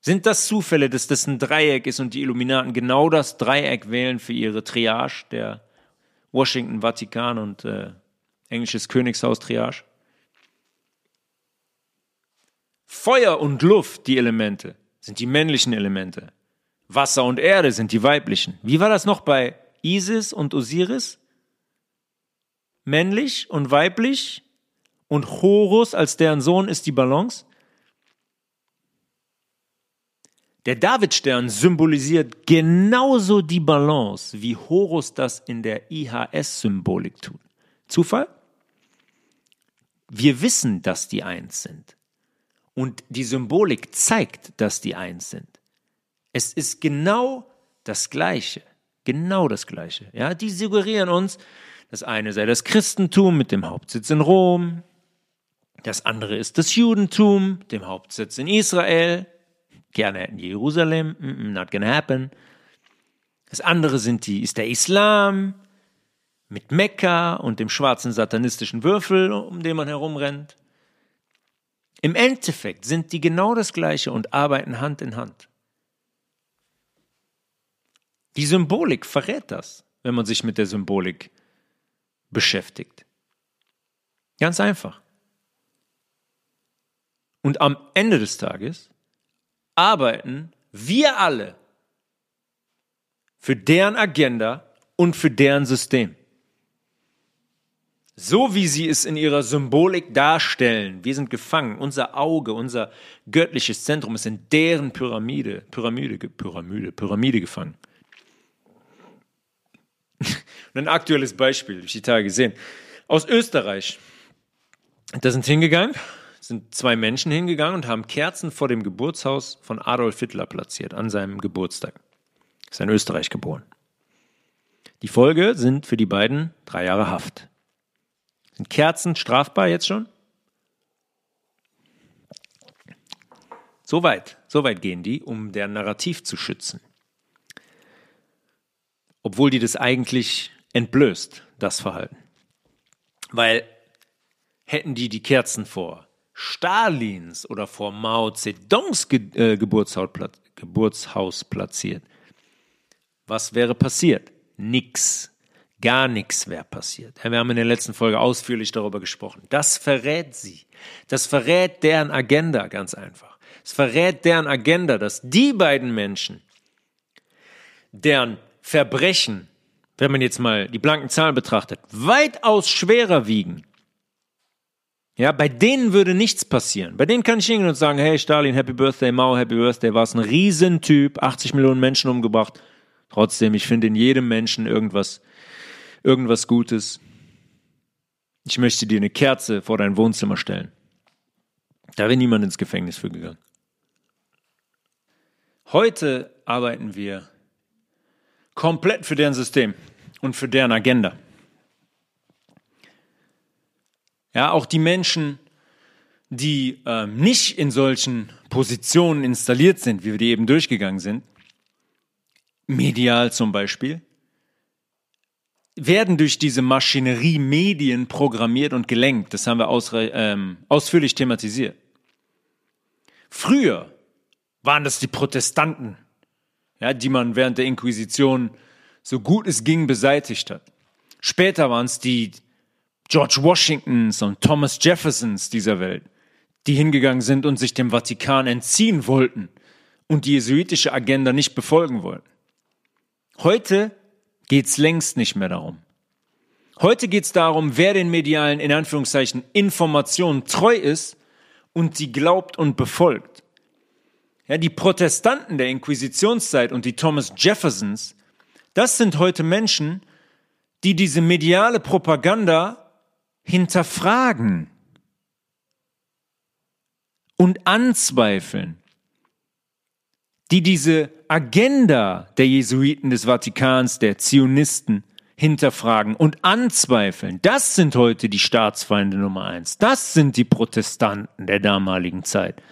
Sind das Zufälle, dass das ein Dreieck ist und die Illuminaten genau das Dreieck wählen für ihre Triage der Washington, Vatikan und äh, englisches Königshaus Triage? Feuer und Luft, die Elemente, sind die männlichen Elemente. Wasser und Erde sind die weiblichen. Wie war das noch bei Isis und Osiris? Männlich und weiblich und Horus als deren Sohn ist die Balance. Der Davidstern symbolisiert genauso die Balance, wie Horus das in der IHS-Symbolik tut. Zufall? Wir wissen, dass die eins sind. Und die Symbolik zeigt, dass die eins sind. Es ist genau das Gleiche. Genau das Gleiche. Ja, die suggerieren uns, das eine sei das Christentum mit dem Hauptsitz in Rom. Das andere ist das Judentum, dem Hauptsitz in Israel. Gerne hätten Jerusalem, not gonna happen. Das andere sind die, ist der Islam mit Mekka und dem schwarzen satanistischen Würfel, um den man herumrennt. Im Endeffekt sind die genau das Gleiche und arbeiten Hand in Hand. Die Symbolik verrät das, wenn man sich mit der Symbolik beschäftigt. Ganz einfach. Und am Ende des Tages arbeiten wir alle für deren Agenda und für deren System. So wie sie es in ihrer Symbolik darstellen. Wir sind gefangen. Unser Auge, unser göttliches Zentrum ist in deren Pyramide, Pyramide, Pyramide, Pyramide gefangen. Und ein aktuelles Beispiel, habe ich die Tage gesehen. Aus Österreich. Da sind hingegangen, sind zwei Menschen hingegangen und haben Kerzen vor dem Geburtshaus von Adolf Hitler platziert an seinem Geburtstag. Ist in Österreich geboren. Die Folge sind für die beiden drei Jahre Haft. Sind Kerzen strafbar jetzt schon? So weit, so weit gehen die, um deren Narrativ zu schützen. Obwohl die das eigentlich entblößt, das Verhalten. Weil hätten die die Kerzen vor Stalins oder vor Mao Zedongs Ge äh, Geburtshaus platziert, was wäre passiert? Nix. Gar nichts wäre passiert. Wir haben in der letzten Folge ausführlich darüber gesprochen. Das verrät sie. Das verrät deren Agenda ganz einfach. Es verrät deren Agenda, dass die beiden Menschen, deren Verbrechen, wenn man jetzt mal die blanken Zahlen betrachtet, weitaus schwerer wiegen ja, bei denen würde nichts passieren. Bei denen kann ich hingehen und sagen, hey Stalin, Happy Birthday, Mao, Happy Birthday, war es ein Riesentyp, 80 Millionen Menschen umgebracht. Trotzdem, ich finde in jedem Menschen irgendwas, irgendwas Gutes. Ich möchte dir eine Kerze vor dein Wohnzimmer stellen. Da wäre niemand ins Gefängnis für gegangen. Heute arbeiten wir komplett für deren System und für deren Agenda. Ja, auch die Menschen, die äh, nicht in solchen Positionen installiert sind, wie wir die eben durchgegangen sind, medial zum Beispiel, werden durch diese Maschinerie Medien programmiert und gelenkt. Das haben wir ähm, ausführlich thematisiert. Früher waren das die Protestanten, ja, die man während der Inquisition so gut es ging beseitigt hat. Später waren es die George Washingtons und Thomas Jeffersons dieser Welt, die hingegangen sind und sich dem Vatikan entziehen wollten und die jesuitische Agenda nicht befolgen wollten. Heute geht's längst nicht mehr darum. Heute geht's darum, wer den medialen, in Anführungszeichen, Informationen treu ist und sie glaubt und befolgt. Ja, die Protestanten der Inquisitionszeit und die Thomas Jeffersons, das sind heute Menschen, die diese mediale Propaganda hinterfragen und anzweifeln die diese Agenda der Jesuiten des Vatikans, der Zionisten, hinterfragen und anzweifeln. Das sind heute die Staatsfeinde Nummer eins. Das sind die Protestanten der damaligen Zeit.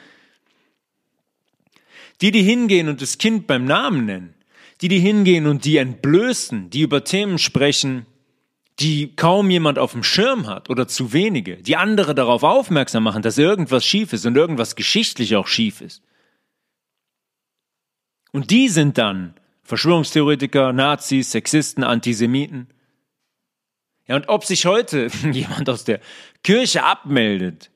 Die, die hingehen und das Kind beim Namen nennen. Die, die hingehen und die entblößen, die über Themen sprechen, die kaum jemand auf dem Schirm hat oder zu wenige, die andere darauf aufmerksam machen, dass irgendwas schief ist und irgendwas geschichtlich auch schief ist. Und die sind dann Verschwörungstheoretiker, Nazis, Sexisten, Antisemiten. Ja, und ob sich heute jemand aus der Kirche abmeldet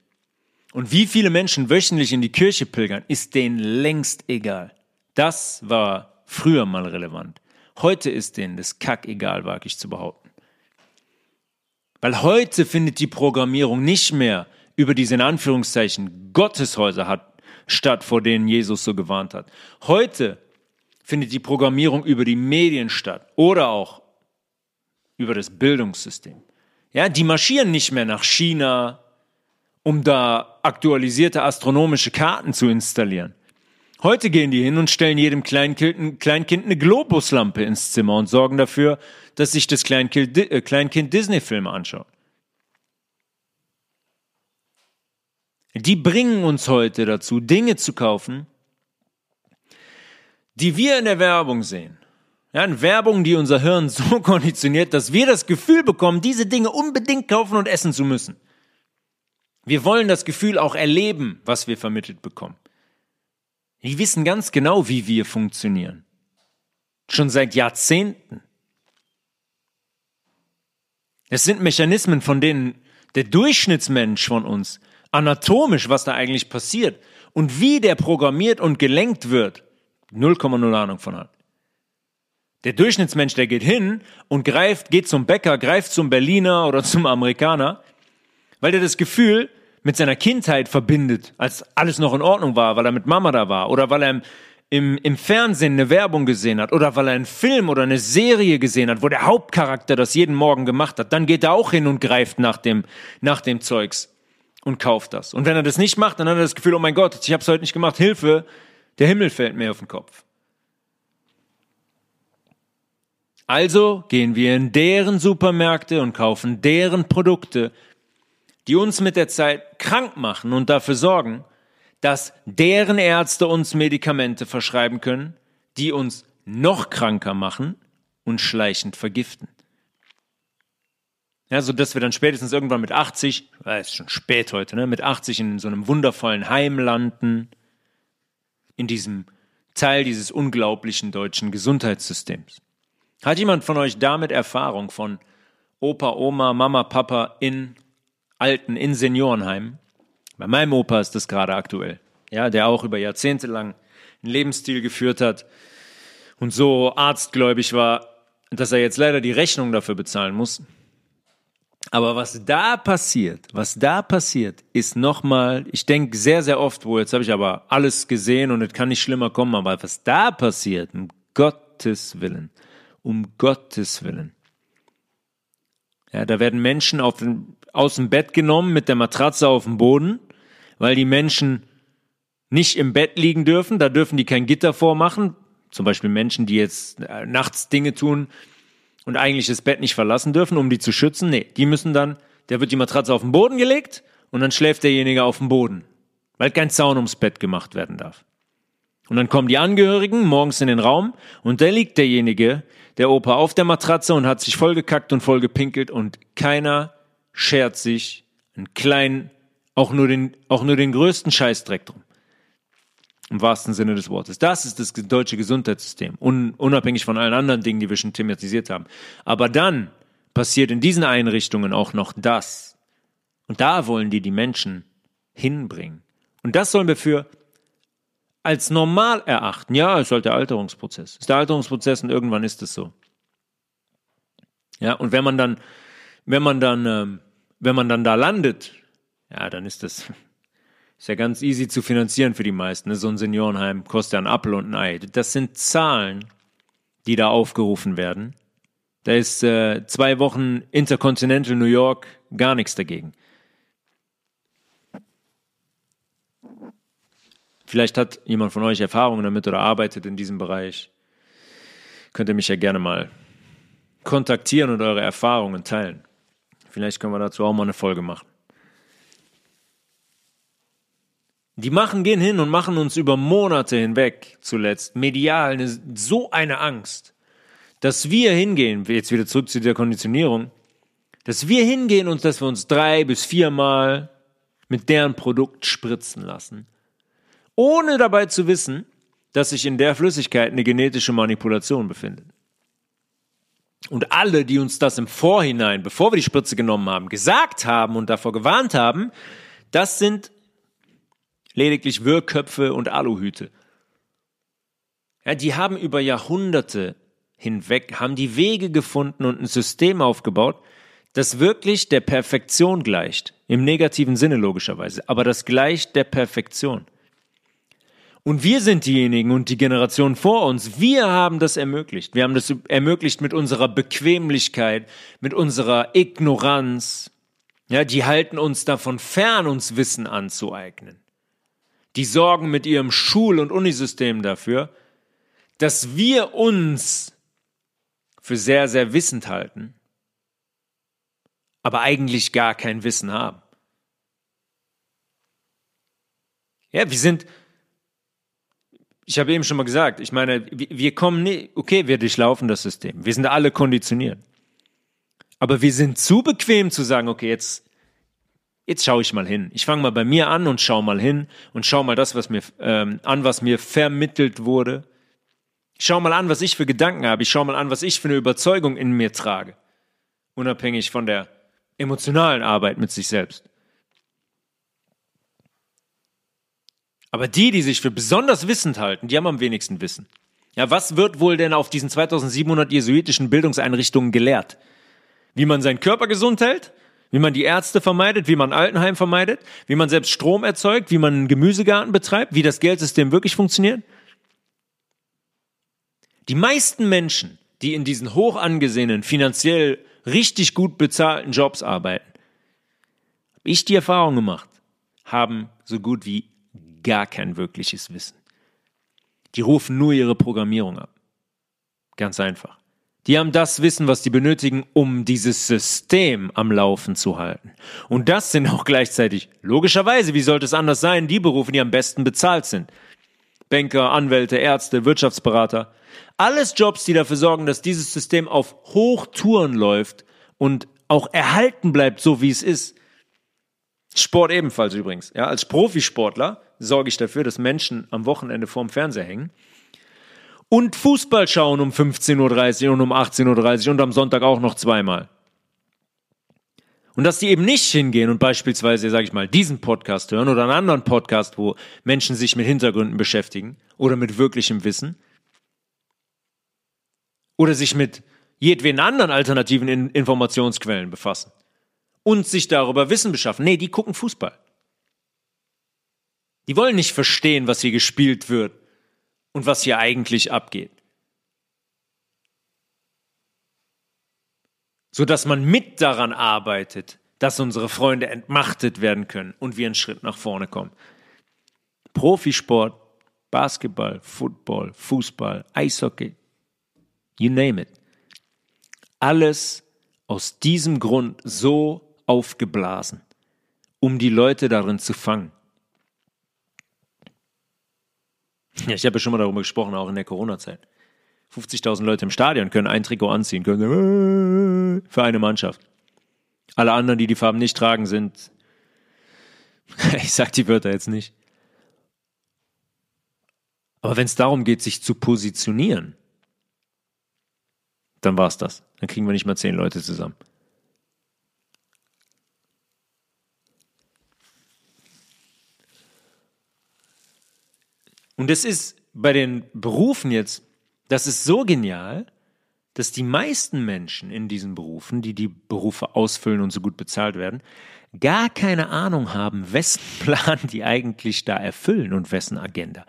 und wie viele Menschen wöchentlich in die Kirche pilgern, ist denen längst egal. Das war früher mal relevant. Heute ist denen das Kack egal, wage ich zu behaupten. Weil heute findet die Programmierung nicht mehr über diese in Anführungszeichen Gotteshäuser hat, statt, vor denen Jesus so gewarnt hat. Heute findet die Programmierung über die Medien statt oder auch über das Bildungssystem. Ja, die marschieren nicht mehr nach China, um da aktualisierte astronomische Karten zu installieren. Heute gehen die hin und stellen jedem Kleinkind, Kleinkind eine Globuslampe ins Zimmer und sorgen dafür, dass sich das Kleinkind, äh, Kleinkind Disney-Filme anschaut. Die bringen uns heute dazu, Dinge zu kaufen, die wir in der Werbung sehen, ja, eine Werbung, die unser Hirn so konditioniert, dass wir das Gefühl bekommen, diese Dinge unbedingt kaufen und essen zu müssen. Wir wollen das Gefühl auch erleben, was wir vermittelt bekommen. Die wissen ganz genau, wie wir funktionieren. Schon seit Jahrzehnten. Es sind Mechanismen, von denen der Durchschnittsmensch von uns anatomisch, was da eigentlich passiert und wie der programmiert und gelenkt wird, 0,0 Ahnung von hat. Der Durchschnittsmensch, der geht hin und greift, geht zum Bäcker, greift zum Berliner oder zum Amerikaner, weil der das Gefühl mit seiner Kindheit verbindet, als alles noch in Ordnung war, weil er mit Mama da war oder weil er im, im, im Fernsehen eine Werbung gesehen hat oder weil er einen Film oder eine Serie gesehen hat, wo der Hauptcharakter das jeden Morgen gemacht hat, dann geht er auch hin und greift nach dem, nach dem Zeugs und kauft das. Und wenn er das nicht macht, dann hat er das Gefühl, oh mein Gott, ich habe es heute nicht gemacht, Hilfe, der Himmel fällt mir auf den Kopf. Also gehen wir in deren Supermärkte und kaufen deren Produkte, die uns mit der Zeit krank machen und dafür sorgen, dass deren Ärzte uns Medikamente verschreiben können, die uns noch kranker machen und schleichend vergiften. Ja, so dass wir dann spätestens irgendwann mit 80, weil es ist schon spät heute, ne, mit 80 in so einem wundervollen Heim landen, in diesem Teil dieses unglaublichen deutschen Gesundheitssystems. Hat jemand von euch damit Erfahrung von Opa, Oma, Mama, Papa in Alten, in Seniorenheimen? Bei meinem Opa ist das gerade aktuell. Ja, der auch über Jahrzehnte lang einen Lebensstil geführt hat und so arztgläubig war, dass er jetzt leider die Rechnung dafür bezahlen muss. Aber was da passiert, was da passiert, ist nochmal, ich denke sehr, sehr oft, wo jetzt habe ich aber alles gesehen und es kann nicht schlimmer kommen, aber was da passiert, um Gottes Willen, um Gottes Willen. Ja, da werden Menschen auf aus dem Bett genommen mit der Matratze auf dem Boden, weil die Menschen nicht im Bett liegen dürfen, da dürfen die kein Gitter vormachen. Zum Beispiel Menschen, die jetzt äh, nachts Dinge tun, und eigentlich das Bett nicht verlassen dürfen, um die zu schützen. Nee, die müssen dann der wird die Matratze auf den Boden gelegt und dann schläft derjenige auf dem Boden, weil kein Zaun ums Bett gemacht werden darf. Und dann kommen die Angehörigen morgens in den Raum und da liegt derjenige, der Opa, auf der Matratze und hat sich vollgekackt und vollgepinkelt und keiner schert sich einen kleinen, auch nur den, auch nur den größten Scheißdreck drum. Im wahrsten Sinne des Wortes. Das ist das deutsche Gesundheitssystem. Un, unabhängig von allen anderen Dingen, die wir schon thematisiert haben. Aber dann passiert in diesen Einrichtungen auch noch das. Und da wollen die die Menschen hinbringen. Und das sollen wir für als normal erachten. Ja, ist halt der Alterungsprozess. Es ist der Alterungsprozess und irgendwann ist es so. Ja, und wenn man dann, wenn man dann, ähm, wenn man dann da landet, ja, dann ist das ist ja ganz easy zu finanzieren für die meisten. Ne? So ein Seniorenheim kostet ja ein Apfel und ein Ei. Das sind Zahlen, die da aufgerufen werden. Da ist äh, zwei Wochen Intercontinental New York gar nichts dagegen. Vielleicht hat jemand von euch Erfahrungen damit oder arbeitet in diesem Bereich. Könnt ihr mich ja gerne mal kontaktieren und eure Erfahrungen teilen. Vielleicht können wir dazu auch mal eine Folge machen. Die machen, gehen hin und machen uns über Monate hinweg zuletzt medial eine, so eine Angst, dass wir hingehen, jetzt wieder zurück zu der Konditionierung, dass wir hingehen und dass wir uns drei bis viermal mit deren Produkt spritzen lassen, ohne dabei zu wissen, dass sich in der Flüssigkeit eine genetische Manipulation befindet. Und alle, die uns das im Vorhinein, bevor wir die Spritze genommen haben, gesagt haben und davor gewarnt haben, das sind lediglich Wirrköpfe und Aluhüte. Ja, die haben über Jahrhunderte hinweg, haben die Wege gefunden und ein System aufgebaut, das wirklich der Perfektion gleicht. Im negativen Sinne logischerweise, aber das gleicht der Perfektion. Und wir sind diejenigen und die Generation vor uns, wir haben das ermöglicht. Wir haben das ermöglicht mit unserer Bequemlichkeit, mit unserer Ignoranz. Ja, die halten uns davon fern, uns Wissen anzueignen die sorgen mit ihrem Schul- und Unisystem dafür, dass wir uns für sehr, sehr wissend halten, aber eigentlich gar kein Wissen haben. Ja, wir sind, ich habe eben schon mal gesagt, ich meine, wir kommen nicht, okay, wir durchlaufen das System, wir sind alle konditioniert. Aber wir sind zu bequem zu sagen, okay, jetzt jetzt schaue ich mal hin. Ich fange mal bei mir an und schaue mal hin und schaue mal das, was mir ähm, an, was mir vermittelt wurde. Ich schaue mal an, was ich für Gedanken habe. Ich schaue mal an, was ich für eine Überzeugung in mir trage. Unabhängig von der emotionalen Arbeit mit sich selbst. Aber die, die sich für besonders wissend halten, die haben am wenigsten Wissen. Ja, was wird wohl denn auf diesen 2700 jesuitischen Bildungseinrichtungen gelehrt? Wie man seinen Körper gesund hält? Wie man die Ärzte vermeidet, wie man Altenheim vermeidet, wie man selbst Strom erzeugt, wie man einen Gemüsegarten betreibt, wie das Geldsystem wirklich funktioniert? Die meisten Menschen, die in diesen hoch angesehenen, finanziell richtig gut bezahlten Jobs arbeiten, habe ich die Erfahrung gemacht, haben so gut wie gar kein wirkliches Wissen. Die rufen nur ihre Programmierung ab. Ganz einfach. Die haben das Wissen, was die benötigen, um dieses System am Laufen zu halten. Und das sind auch gleichzeitig, logischerweise, wie sollte es anders sein, die Berufe, die am besten bezahlt sind. Banker, Anwälte, Ärzte, Wirtschaftsberater. Alles Jobs, die dafür sorgen, dass dieses System auf Hochtouren läuft und auch erhalten bleibt, so wie es ist. Sport ebenfalls übrigens. Ja, als Profisportler sorge ich dafür, dass Menschen am Wochenende vorm Fernseher hängen und Fußball schauen um 15.30 Uhr und um 18.30 Uhr und am Sonntag auch noch zweimal. Und dass die eben nicht hingehen und beispielsweise, sage ich mal, diesen Podcast hören oder einen anderen Podcast, wo Menschen sich mit Hintergründen beschäftigen oder mit wirklichem Wissen oder sich mit jedweden anderen alternativen Informationsquellen befassen und sich darüber Wissen beschaffen. Nee, die gucken Fußball. Die wollen nicht verstehen, was hier gespielt wird und was hier eigentlich abgeht. Sodass man mit daran arbeitet, dass unsere Freunde entmachtet werden können und wir einen Schritt nach vorne kommen. Profisport, Basketball, Football, Fußball, Eishockey, you name it. Alles aus diesem Grund so aufgeblasen, um die Leute darin zu fangen. Ja, ich habe ja schon mal darüber gesprochen, auch in der Corona-Zeit. 50.000 Leute im Stadion können ein Trikot anziehen, können für eine Mannschaft. Alle anderen, die die Farben nicht tragen, sind, ich sag die Wörter jetzt nicht. Aber wenn es darum geht, sich zu positionieren, dann war es das. Dann kriegen wir nicht mal zehn Leute zusammen. Und es ist bei den Berufen jetzt, das ist so genial, dass die meisten Menschen in diesen Berufen, die die Berufe ausfüllen und so gut bezahlt werden, gar keine Ahnung haben, wessen Plan die eigentlich da erfüllen und wessen Agenda.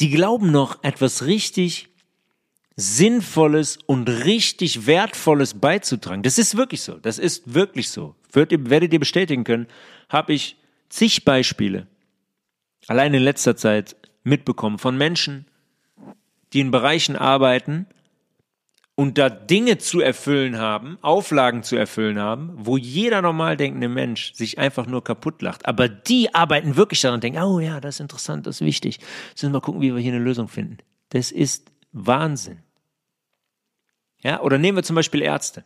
Die glauben noch etwas richtig Sinnvolles und richtig Wertvolles beizutragen. Das ist wirklich so. Das ist wirklich so. werdet ihr bestätigen können, habe ich zig Beispiele allein in letzter Zeit mitbekommen von Menschen, die in Bereichen arbeiten und da Dinge zu erfüllen haben, Auflagen zu erfüllen haben, wo jeder normal denkende Mensch sich einfach nur kaputt lacht. Aber die arbeiten wirklich daran und denken, oh ja, das ist interessant, das ist wichtig. Sollen wir mal gucken, wie wir hier eine Lösung finden. Das ist Wahnsinn. Ja, oder nehmen wir zum Beispiel Ärzte.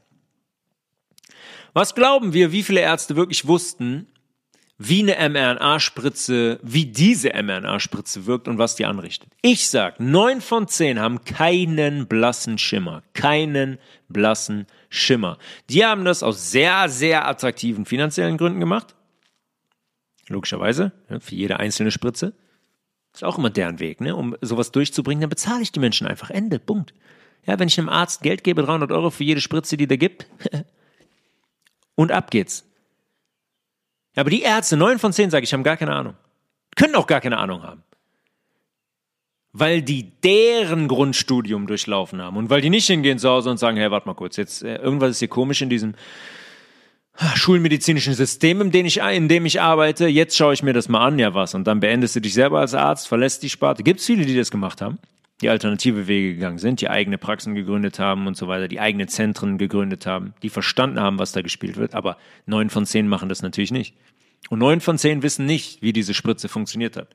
Was glauben wir, wie viele Ärzte wirklich wussten, wie eine mRNA-Spritze, wie diese mRNA-Spritze wirkt und was die anrichtet. Ich sag, neun von zehn haben keinen blassen Schimmer. Keinen blassen Schimmer. Die haben das aus sehr, sehr attraktiven finanziellen Gründen gemacht. Logischerweise, für jede einzelne Spritze. Ist auch immer deren Weg, ne? Um sowas durchzubringen, dann bezahle ich die Menschen einfach. Ende, Punkt. Ja, wenn ich einem Arzt Geld gebe, 300 Euro für jede Spritze, die der gibt, und ab geht's. Aber die Ärzte, neun von zehn, sage ich, haben gar keine Ahnung. Können auch gar keine Ahnung haben. Weil die deren Grundstudium durchlaufen haben und weil die nicht hingehen zu Hause und sagen, hey, warte mal kurz, jetzt äh, irgendwas ist hier komisch in diesem ah, schulmedizinischen System, in dem, ich, in dem ich arbeite, jetzt schaue ich mir das mal an, ja was, und dann beendest du dich selber als Arzt, verlässt die Sparte. Gibt es viele, die das gemacht haben, die alternative Wege gegangen sind, die eigene Praxen gegründet haben und so weiter, die eigene Zentren gegründet haben, die verstanden haben, was da gespielt wird, aber neun von zehn machen das natürlich nicht. Und neun von zehn wissen nicht, wie diese Spritze funktioniert hat.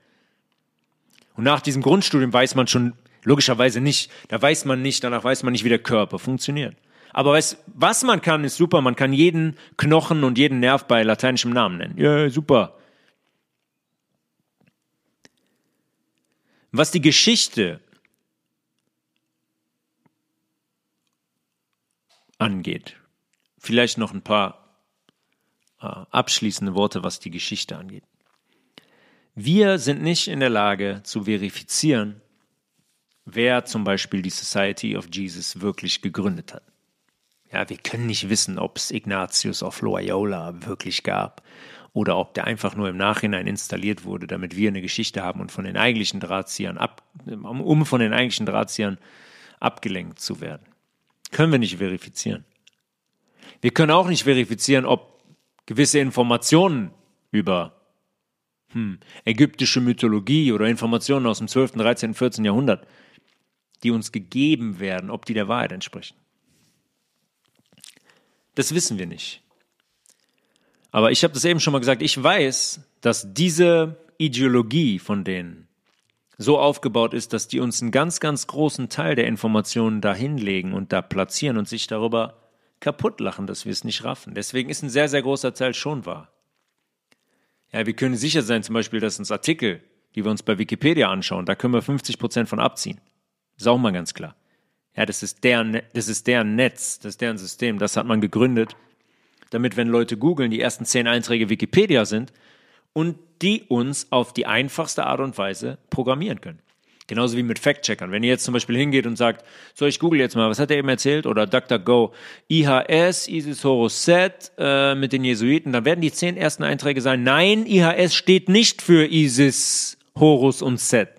Und nach diesem Grundstudium weiß man schon logischerweise nicht, da weiß man nicht, danach weiß man nicht, wie der Körper funktioniert. Aber weiß, was man kann, ist super. Man kann jeden Knochen und jeden Nerv bei lateinischem Namen nennen. Ja, super. Was die Geschichte angeht, vielleicht noch ein paar äh, abschließende Worte, was die Geschichte angeht. Wir sind nicht in der Lage zu verifizieren, wer zum Beispiel die Society of Jesus wirklich gegründet hat. Ja, wir können nicht wissen, ob es Ignatius of Loyola wirklich gab oder ob der einfach nur im Nachhinein installiert wurde, damit wir eine Geschichte haben und von den eigentlichen Drahtziehern ab, um von den eigentlichen Drahtziehern abgelenkt zu werden. Können wir nicht verifizieren. Wir können auch nicht verifizieren, ob gewisse Informationen über hm, ägyptische Mythologie oder Informationen aus dem 12., 13., 14. Jahrhundert, die uns gegeben werden, ob die der Wahrheit entsprechen. Das wissen wir nicht. Aber ich habe das eben schon mal gesagt, ich weiß, dass diese Ideologie von denen so aufgebaut ist, dass die uns einen ganz, ganz großen Teil der Informationen da hinlegen und da platzieren und sich darüber kaputt lachen, dass wir es nicht raffen. Deswegen ist ein sehr, sehr großer Teil schon wahr. Ja, wir können sicher sein, zum Beispiel, dass uns Artikel, die wir uns bei Wikipedia anschauen, da können wir 50 Prozent von abziehen. ist auch mal ganz klar. Ja, das ist deren, das ist deren Netz, das ist deren System, das hat man gegründet, damit, wenn Leute googeln, die ersten zehn Einträge Wikipedia sind und die uns auf die einfachste Art und Weise programmieren können. Genauso wie mit Fact-Checkern. Wenn ihr jetzt zum Beispiel hingeht und sagt, so, ich google jetzt mal, was hat er eben erzählt? Oder DuckDuckGo, IHS, Isis Horus Set äh, mit den Jesuiten, dann werden die zehn ersten Einträge sein, nein, IHS steht nicht für Isis, Horus und Set.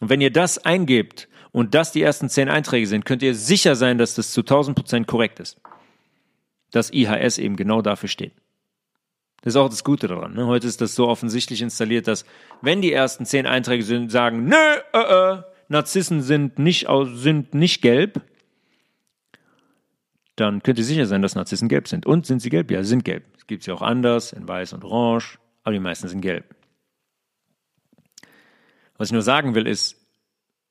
Und wenn ihr das eingebt und das die ersten zehn Einträge sind, könnt ihr sicher sein, dass das zu 1000 Prozent korrekt ist. Dass IHS eben genau dafür steht. Das ist auch das Gute daran. Ne? Heute ist das so offensichtlich installiert, dass wenn die ersten zehn Einträge sind, sagen, nö, äh, äh, Narzissen sind nicht, sind nicht gelb, dann könnt ihr sicher sein, dass Narzissen gelb sind. Und sind sie gelb? Ja, sie sind gelb. Es gibt sie auch anders, in weiß und orange, aber die meisten sind gelb. Was ich nur sagen will, ist,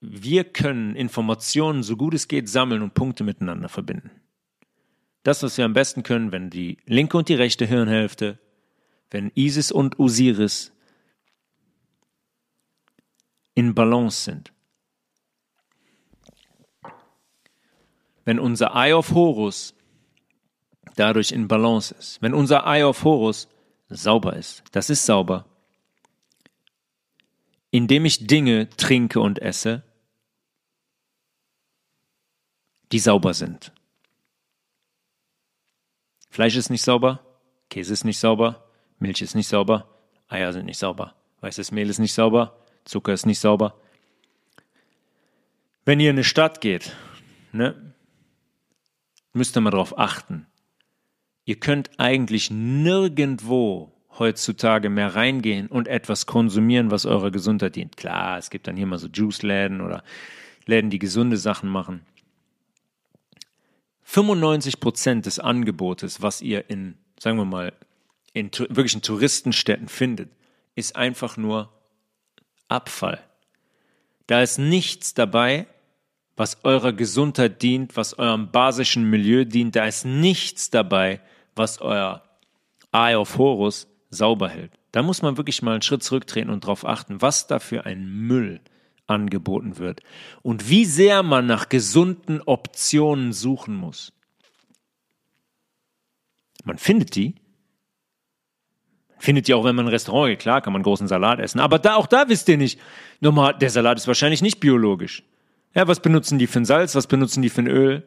wir können Informationen so gut es geht sammeln und Punkte miteinander verbinden. Das, was wir am besten können, wenn die linke und die rechte Hirnhälfte, wenn Isis und Osiris in Balance sind. Wenn unser Eye of Horus dadurch in Balance ist, wenn unser Eye of Horus sauber ist, das ist sauber, indem ich Dinge trinke und esse, die sauber sind. Fleisch ist nicht sauber, Käse ist nicht sauber, Milch ist nicht sauber, Eier sind nicht sauber, weißes Mehl ist nicht sauber, Zucker ist nicht sauber. Wenn ihr in eine Stadt geht, ne, müsst ihr mal darauf achten. Ihr könnt eigentlich nirgendwo heutzutage mehr reingehen und etwas konsumieren, was eurer Gesundheit dient. Klar, es gibt dann hier mal so Juice-Läden oder Läden, die gesunde Sachen machen. 95 Prozent des Angebotes, was ihr in, sagen wir mal, in wirklichen Touristenstädten findet, ist einfach nur Abfall. Da ist nichts dabei, was eurer Gesundheit dient, was eurem basischen Milieu dient. Da ist nichts dabei, was euer Eye of Horus sauber hält. Da muss man wirklich mal einen Schritt zurücktreten und darauf achten, was da für ein Müll angeboten wird und wie sehr man nach gesunden Optionen suchen muss. Man findet die, Findet ihr auch, wenn man in ein Restaurant geht, klar, kann man großen Salat essen. Aber da, auch da wisst ihr nicht. Nochmal, der Salat ist wahrscheinlich nicht biologisch. Ja, was benutzen die für ein Salz? Was benutzen die für ein Öl?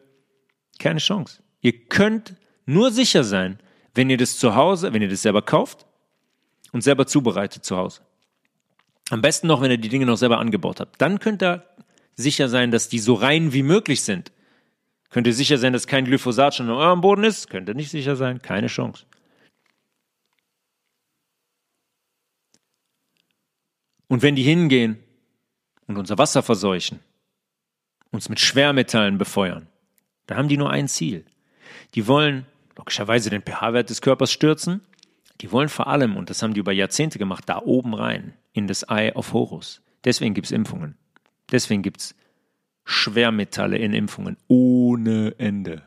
Keine Chance. Ihr könnt nur sicher sein, wenn ihr das zu Hause, wenn ihr das selber kauft und selber zubereitet zu Hause. Am besten noch, wenn ihr die Dinge noch selber angebaut habt. Dann könnt ihr sicher sein, dass die so rein wie möglich sind. Könnt ihr sicher sein, dass kein Glyphosat schon in eurem Boden ist? Könnt ihr nicht sicher sein. Keine Chance. Und wenn die hingehen und unser Wasser verseuchen, uns mit Schwermetallen befeuern, da haben die nur ein Ziel. Die wollen logischerweise den pH-Wert des Körpers stürzen. Die wollen vor allem, und das haben die über Jahrzehnte gemacht, da oben rein, in das Eye of Horus. Deswegen gibt es Impfungen. Deswegen gibt es Schwermetalle in Impfungen ohne Ende.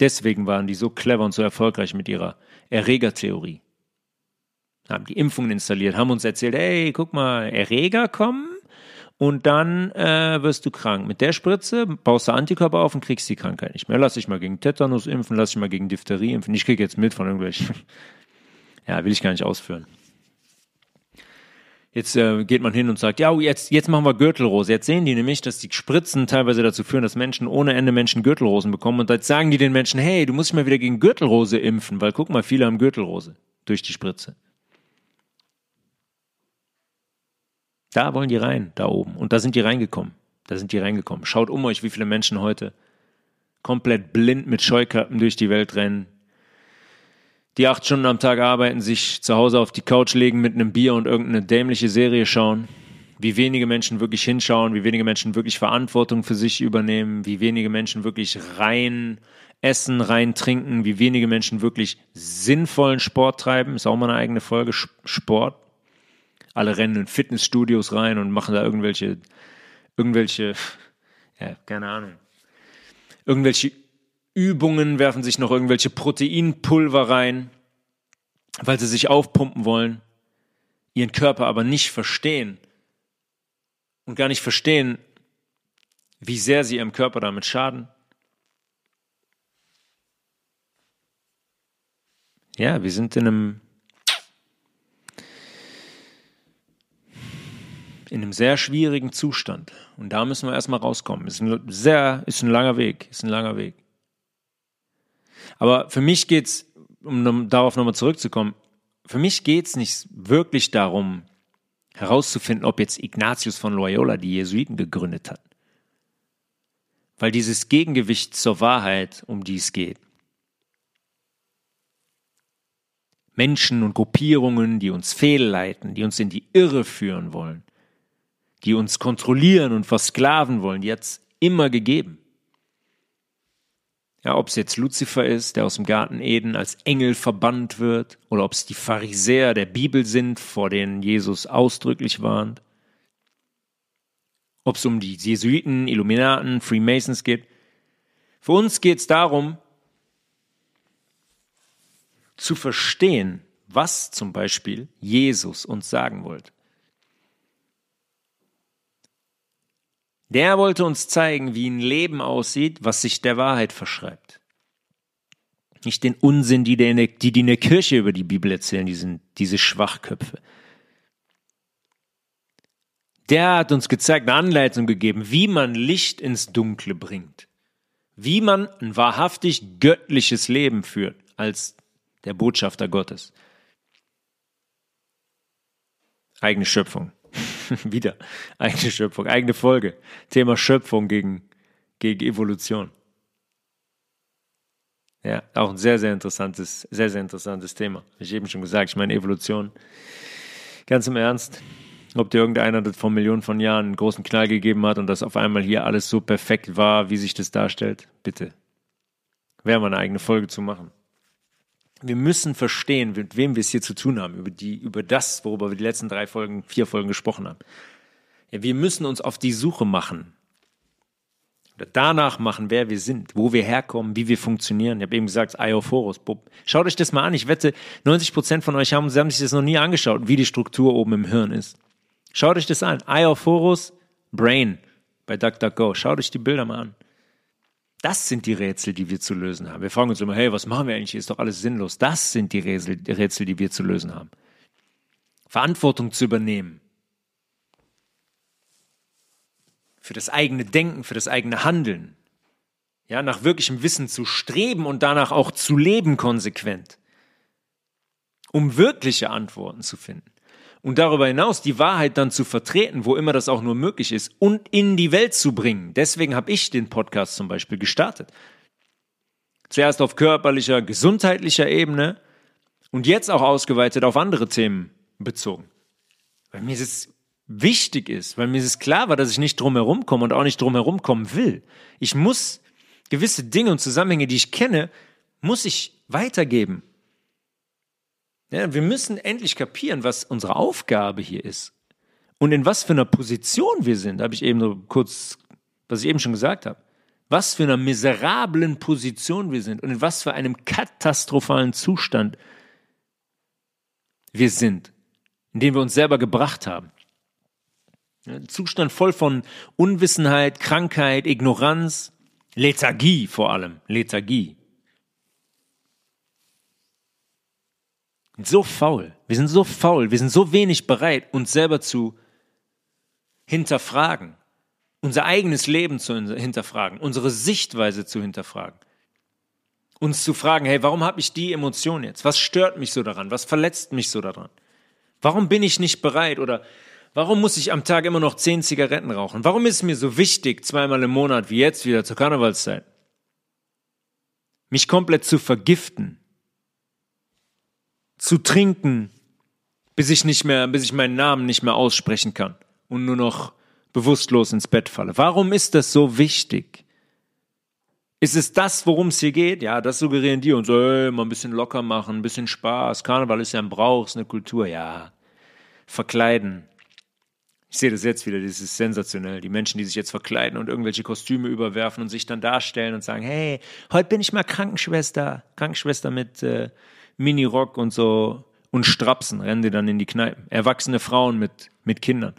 Deswegen waren die so clever und so erfolgreich mit ihrer Erregertheorie haben die Impfungen installiert, haben uns erzählt, hey, guck mal, Erreger kommen und dann äh, wirst du krank. Mit der Spritze baust du Antikörper auf und kriegst die Krankheit nicht mehr. Lass dich mal gegen Tetanus impfen, lass dich mal gegen Diphtherie impfen. Ich krieg jetzt mit von irgendwelchen. ja, will ich gar nicht ausführen. Jetzt äh, geht man hin und sagt, ja, jetzt, jetzt machen wir Gürtelrose. Jetzt sehen die nämlich, dass die Spritzen teilweise dazu führen, dass Menschen ohne Ende Menschen Gürtelrosen bekommen. Und jetzt sagen die den Menschen, hey, du musst dich mal wieder gegen Gürtelrose impfen, weil guck mal, viele haben Gürtelrose durch die Spritze. Da wollen die rein, da oben. Und da sind die reingekommen. Da sind die reingekommen. Schaut um euch, wie viele Menschen heute komplett blind mit Scheukappen durch die Welt rennen. Die acht Stunden am Tag arbeiten, sich zu Hause auf die Couch legen mit einem Bier und irgendeine dämliche Serie schauen. Wie wenige Menschen wirklich hinschauen, wie wenige Menschen wirklich Verantwortung für sich übernehmen, wie wenige Menschen wirklich rein essen, rein trinken, wie wenige Menschen wirklich sinnvollen Sport treiben. Ist auch mal eine eigene Folge Sport alle rennen in Fitnessstudios rein und machen da irgendwelche, irgendwelche, ja, keine Ahnung, irgendwelche Übungen, werfen sich noch irgendwelche Proteinpulver rein, weil sie sich aufpumpen wollen, ihren Körper aber nicht verstehen und gar nicht verstehen, wie sehr sie ihrem Körper damit schaden. Ja, wir sind in einem in einem sehr schwierigen Zustand. Und da müssen wir erstmal rauskommen. Ist ein sehr, ist ein langer Weg, ist ein langer Weg. Aber für mich geht's, um darauf nochmal zurückzukommen, für mich geht's nicht wirklich darum, herauszufinden, ob jetzt Ignatius von Loyola die Jesuiten gegründet hat. Weil dieses Gegengewicht zur Wahrheit, um die es geht, Menschen und Gruppierungen, die uns fehlleiten, die uns in die Irre führen wollen, die uns kontrollieren und versklaven wollen, es immer gegeben. Ja, ob es jetzt Luzifer ist, der aus dem Garten Eden als Engel verbannt wird, oder ob es die Pharisäer der Bibel sind, vor denen Jesus ausdrücklich warnt. Ob es um die Jesuiten, Illuminaten, Freemasons geht. Für uns geht es darum, zu verstehen, was zum Beispiel Jesus uns sagen wollte. Der wollte uns zeigen, wie ein Leben aussieht, was sich der Wahrheit verschreibt. Nicht den Unsinn, die, der, die, die in der Kirche über die Bibel erzählen, die sind diese Schwachköpfe. Der hat uns gezeigt, eine Anleitung gegeben, wie man Licht ins Dunkle bringt. Wie man ein wahrhaftig göttliches Leben führt als der Botschafter Gottes. Eigene Schöpfung. Wieder eigene Schöpfung, eigene Folge. Thema Schöpfung gegen, gegen Evolution. Ja, auch ein sehr, sehr interessantes, sehr, sehr interessantes Thema. Ich eben schon gesagt, ich meine Evolution. Ganz im Ernst, ob dir irgendeiner das vor Millionen von Jahren einen großen Knall gegeben hat und das auf einmal hier alles so perfekt war, wie sich das darstellt, bitte. Wäre mal eine eigene Folge zu machen wir müssen verstehen, mit wem wir es hier zu tun haben, über, die, über das, worüber wir die letzten drei Folgen, vier Folgen gesprochen haben. Ja, wir müssen uns auf die Suche machen. Oder danach machen, wer wir sind, wo wir herkommen, wie wir funktionieren. Ich habe eben gesagt, Iophorus. Schaut euch das mal an. Ich wette, 90 Prozent von euch haben, haben sich das noch nie angeschaut, wie die Struktur oben im Hirn ist. Schaut euch das an. Iophorus, Brain bei DuckDuckGo. Schaut euch die Bilder mal an. Das sind die Rätsel, die wir zu lösen haben. Wir fragen uns immer, hey, was machen wir eigentlich? Ist doch alles sinnlos. Das sind die Rätsel, die Rätsel, die wir zu lösen haben. Verantwortung zu übernehmen. Für das eigene Denken, für das eigene Handeln. Ja, nach wirklichem Wissen zu streben und danach auch zu leben konsequent. Um wirkliche Antworten zu finden und darüber hinaus die Wahrheit dann zu vertreten, wo immer das auch nur möglich ist, und in die Welt zu bringen. Deswegen habe ich den Podcast zum Beispiel gestartet. Zuerst auf körperlicher, gesundheitlicher Ebene und jetzt auch ausgeweitet auf andere Themen bezogen. Weil mir es wichtig ist, weil mir es klar war, dass ich nicht drum herum komme und auch nicht drum herum kommen will. Ich muss gewisse Dinge und Zusammenhänge, die ich kenne, muss ich weitergeben. Ja, wir müssen endlich kapieren, was unsere Aufgabe hier ist und in was für einer Position wir sind. Habe ich eben so kurz, was ich eben schon gesagt habe. Was für einer miserablen Position wir sind und in was für einem katastrophalen Zustand wir sind, in den wir uns selber gebracht haben. Ein Zustand voll von Unwissenheit, Krankheit, Ignoranz, Lethargie vor allem, Lethargie. So faul. Wir sind so faul. Wir sind so wenig bereit, uns selber zu hinterfragen. Unser eigenes Leben zu hinterfragen. Unsere Sichtweise zu hinterfragen. Uns zu fragen, hey, warum habe ich die Emotion jetzt? Was stört mich so daran? Was verletzt mich so daran? Warum bin ich nicht bereit? Oder warum muss ich am Tag immer noch zehn Zigaretten rauchen? Warum ist es mir so wichtig, zweimal im Monat, wie jetzt wieder zur Karnevalszeit, mich komplett zu vergiften? Zu trinken, bis ich nicht mehr, bis ich meinen Namen nicht mehr aussprechen kann und nur noch bewusstlos ins Bett falle. Warum ist das so wichtig? Ist es das, worum es hier geht? Ja, das suggerieren die und so, ey, mal ein bisschen locker machen, ein bisschen Spaß. Karneval ist ja ein Brauch, ist eine Kultur. Ja, verkleiden. Ich sehe das jetzt wieder, das ist sensationell. Die Menschen, die sich jetzt verkleiden und irgendwelche Kostüme überwerfen und sich dann darstellen und sagen, hey, heute bin ich mal Krankenschwester, Krankenschwester mit äh, Minirock und so und Strapsen rennen die dann in die Kneipen. Erwachsene Frauen mit, mit Kindern.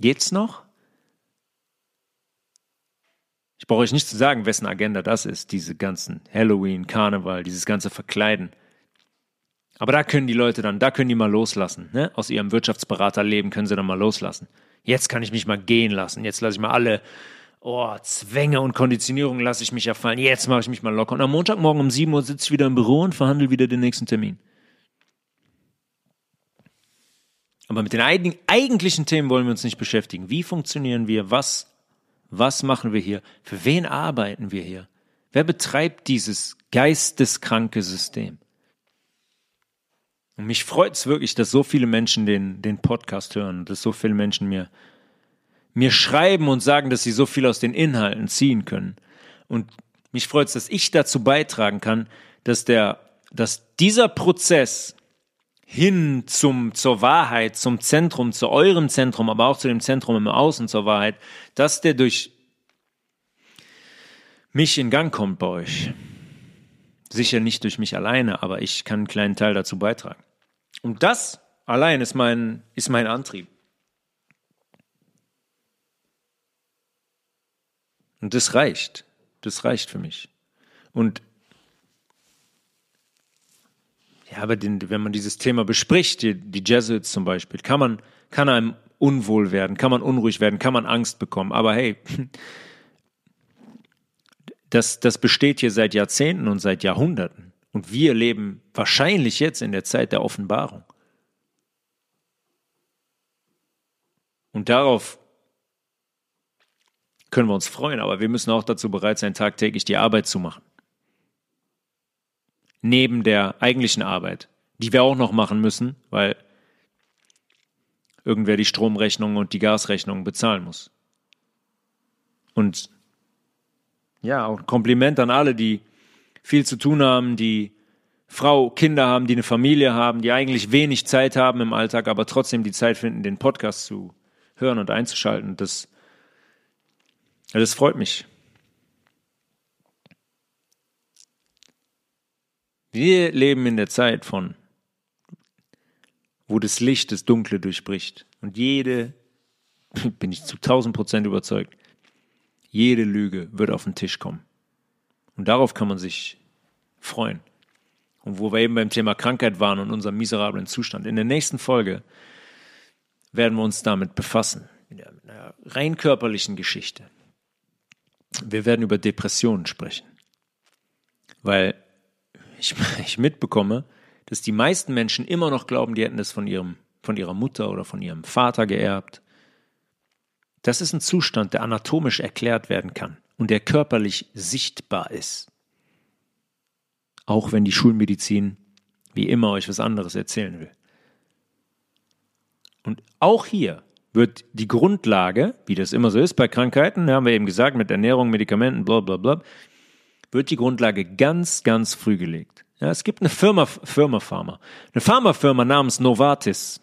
Geht's noch? Ich brauche euch nicht zu sagen, wessen Agenda das ist, diese ganzen Halloween, Karneval, dieses ganze Verkleiden. Aber da können die Leute dann, da können die mal loslassen. Ne? Aus ihrem Wirtschaftsberaterleben können sie dann mal loslassen. Jetzt kann ich mich mal gehen lassen. Jetzt lasse ich mal alle oh, Zwänge und Konditionierung lasse ich mich erfallen. Jetzt mache ich mich mal locker. Und am Montagmorgen um 7 Uhr sitze ich wieder im Büro und verhandle wieder den nächsten Termin. Aber mit den eigentlichen Themen wollen wir uns nicht beschäftigen. Wie funktionieren wir? Was, was machen wir hier? Für wen arbeiten wir hier? Wer betreibt dieses geisteskranke System? Und mich freut es wirklich, dass so viele Menschen den, den Podcast hören, dass so viele Menschen mir mir schreiben und sagen, dass sie so viel aus den Inhalten ziehen können. Und Mich freut es, dass ich dazu beitragen kann, dass der, dass dieser Prozess hin zum, zur Wahrheit, zum Zentrum, zu eurem Zentrum, aber auch zu dem Zentrum im Außen zur Wahrheit, dass der durch mich in Gang kommt bei euch. Sicher nicht durch mich alleine, aber ich kann einen kleinen Teil dazu beitragen. Und das allein ist mein, ist mein Antrieb. Und das reicht. Das reicht für mich. Und ja, aber den, wenn man dieses Thema bespricht, die, die Jesuits zum Beispiel, kann man, kann einem unwohl werden, kann man unruhig werden, kann man Angst bekommen. Aber hey, das, das besteht hier seit Jahrzehnten und seit Jahrhunderten. Und wir leben wahrscheinlich jetzt in der Zeit der Offenbarung. Und darauf können wir uns freuen, aber wir müssen auch dazu bereit sein, tagtäglich die Arbeit zu machen. Neben der eigentlichen Arbeit, die wir auch noch machen müssen, weil irgendwer die Stromrechnung und die Gasrechnung bezahlen muss. Und ja, auch ein Kompliment an alle, die viel zu tun haben, die Frau, Kinder haben, die eine Familie haben, die eigentlich wenig Zeit haben im Alltag, aber trotzdem die Zeit finden, den Podcast zu hören und einzuschalten. Das, das freut mich. Wir leben in der Zeit von, wo das Licht das Dunkle durchbricht. Und jede, bin ich zu 1000 Prozent überzeugt, jede Lüge wird auf den Tisch kommen. Und darauf kann man sich freuen. Und wo wir eben beim Thema Krankheit waren und unserem miserablen Zustand. In der nächsten Folge werden wir uns damit befassen. Mit einer rein körperlichen Geschichte. Wir werden über Depressionen sprechen. Weil ich, ich mitbekomme, dass die meisten Menschen immer noch glauben, die hätten das von, ihrem, von ihrer Mutter oder von ihrem Vater geerbt das ist ein Zustand, der anatomisch erklärt werden kann und der körperlich sichtbar ist. Auch wenn die Schulmedizin wie immer euch was anderes erzählen will. Und auch hier wird die Grundlage, wie das immer so ist bei Krankheiten, haben wir eben gesagt, mit Ernährung, Medikamenten, bla bla bla, wird die Grundlage ganz, ganz früh gelegt. Ja, es gibt eine Firma, Firma Pharma, eine Pharmafirma namens Novartis.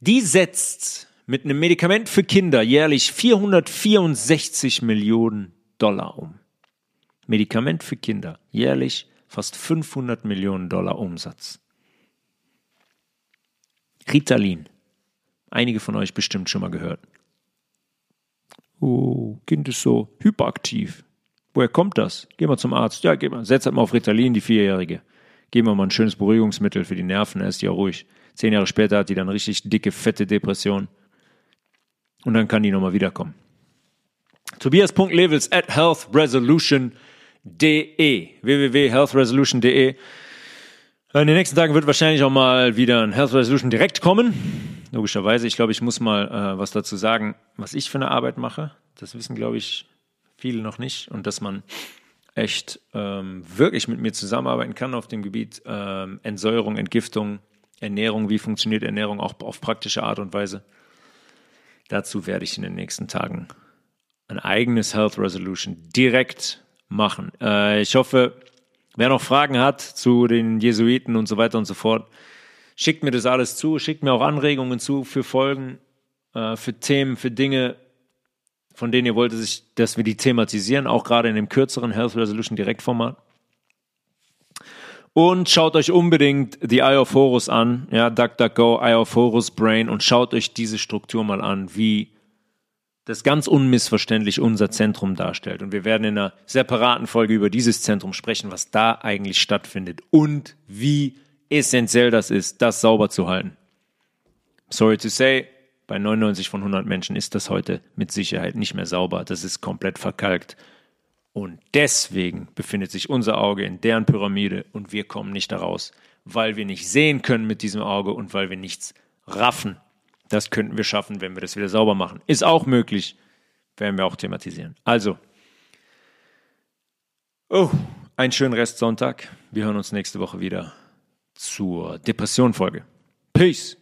Die setzt mit einem Medikament für Kinder jährlich 464 Millionen Dollar um. Medikament für Kinder jährlich fast 500 Millionen Dollar Umsatz. Ritalin. Einige von euch bestimmt schon mal gehört. Oh, Kind ist so hyperaktiv. Woher kommt das? Geh mal zum Arzt. Ja, geh mal. Setz halt mal auf Ritalin, die Vierjährige. Geben wir mal ein schönes Beruhigungsmittel für die Nerven, er ist ja ruhig. Zehn Jahre später hat die dann richtig dicke, fette Depression. Und dann kann die nochmal wiederkommen. Tobias.levels at healthresolution.de www.healthresolution.de In den nächsten Tagen wird wahrscheinlich auch mal wieder ein Health Resolution direkt kommen. Logischerweise, ich glaube, ich muss mal äh, was dazu sagen, was ich für eine Arbeit mache. Das wissen, glaube ich, viele noch nicht. Und dass man echt ähm, wirklich mit mir zusammenarbeiten kann auf dem Gebiet ähm, Entsäuerung, Entgiftung, Ernährung, wie funktioniert Ernährung auch auf praktische Art und Weise. Dazu werde ich in den nächsten Tagen ein eigenes Health Resolution direkt machen. Äh, ich hoffe, wer noch Fragen hat zu den Jesuiten und so weiter und so fort, schickt mir das alles zu, schickt mir auch Anregungen zu für Folgen, äh, für Themen, für Dinge, von denen ihr wollt, dass, wir die thematisieren, auch gerade in dem kürzeren Health Resolution Direktformat. Und schaut euch unbedingt die Eye of Horus an, ja, DuckDuckGo, Eye of Horus Brain und schaut euch diese Struktur mal an, wie das ganz unmissverständlich unser Zentrum darstellt. Und wir werden in einer separaten Folge über dieses Zentrum sprechen, was da eigentlich stattfindet und wie essentiell das ist, das sauber zu halten. Sorry to say, bei 99 von 100 Menschen ist das heute mit Sicherheit nicht mehr sauber. Das ist komplett verkalkt. Und deswegen befindet sich unser Auge in deren Pyramide und wir kommen nicht daraus, weil wir nicht sehen können mit diesem Auge und weil wir nichts raffen. Das könnten wir schaffen, wenn wir das wieder sauber machen. Ist auch möglich, werden wir auch thematisieren. Also, oh, einen schönen Rest Sonntag. Wir hören uns nächste Woche wieder zur Depression-Folge. Peace.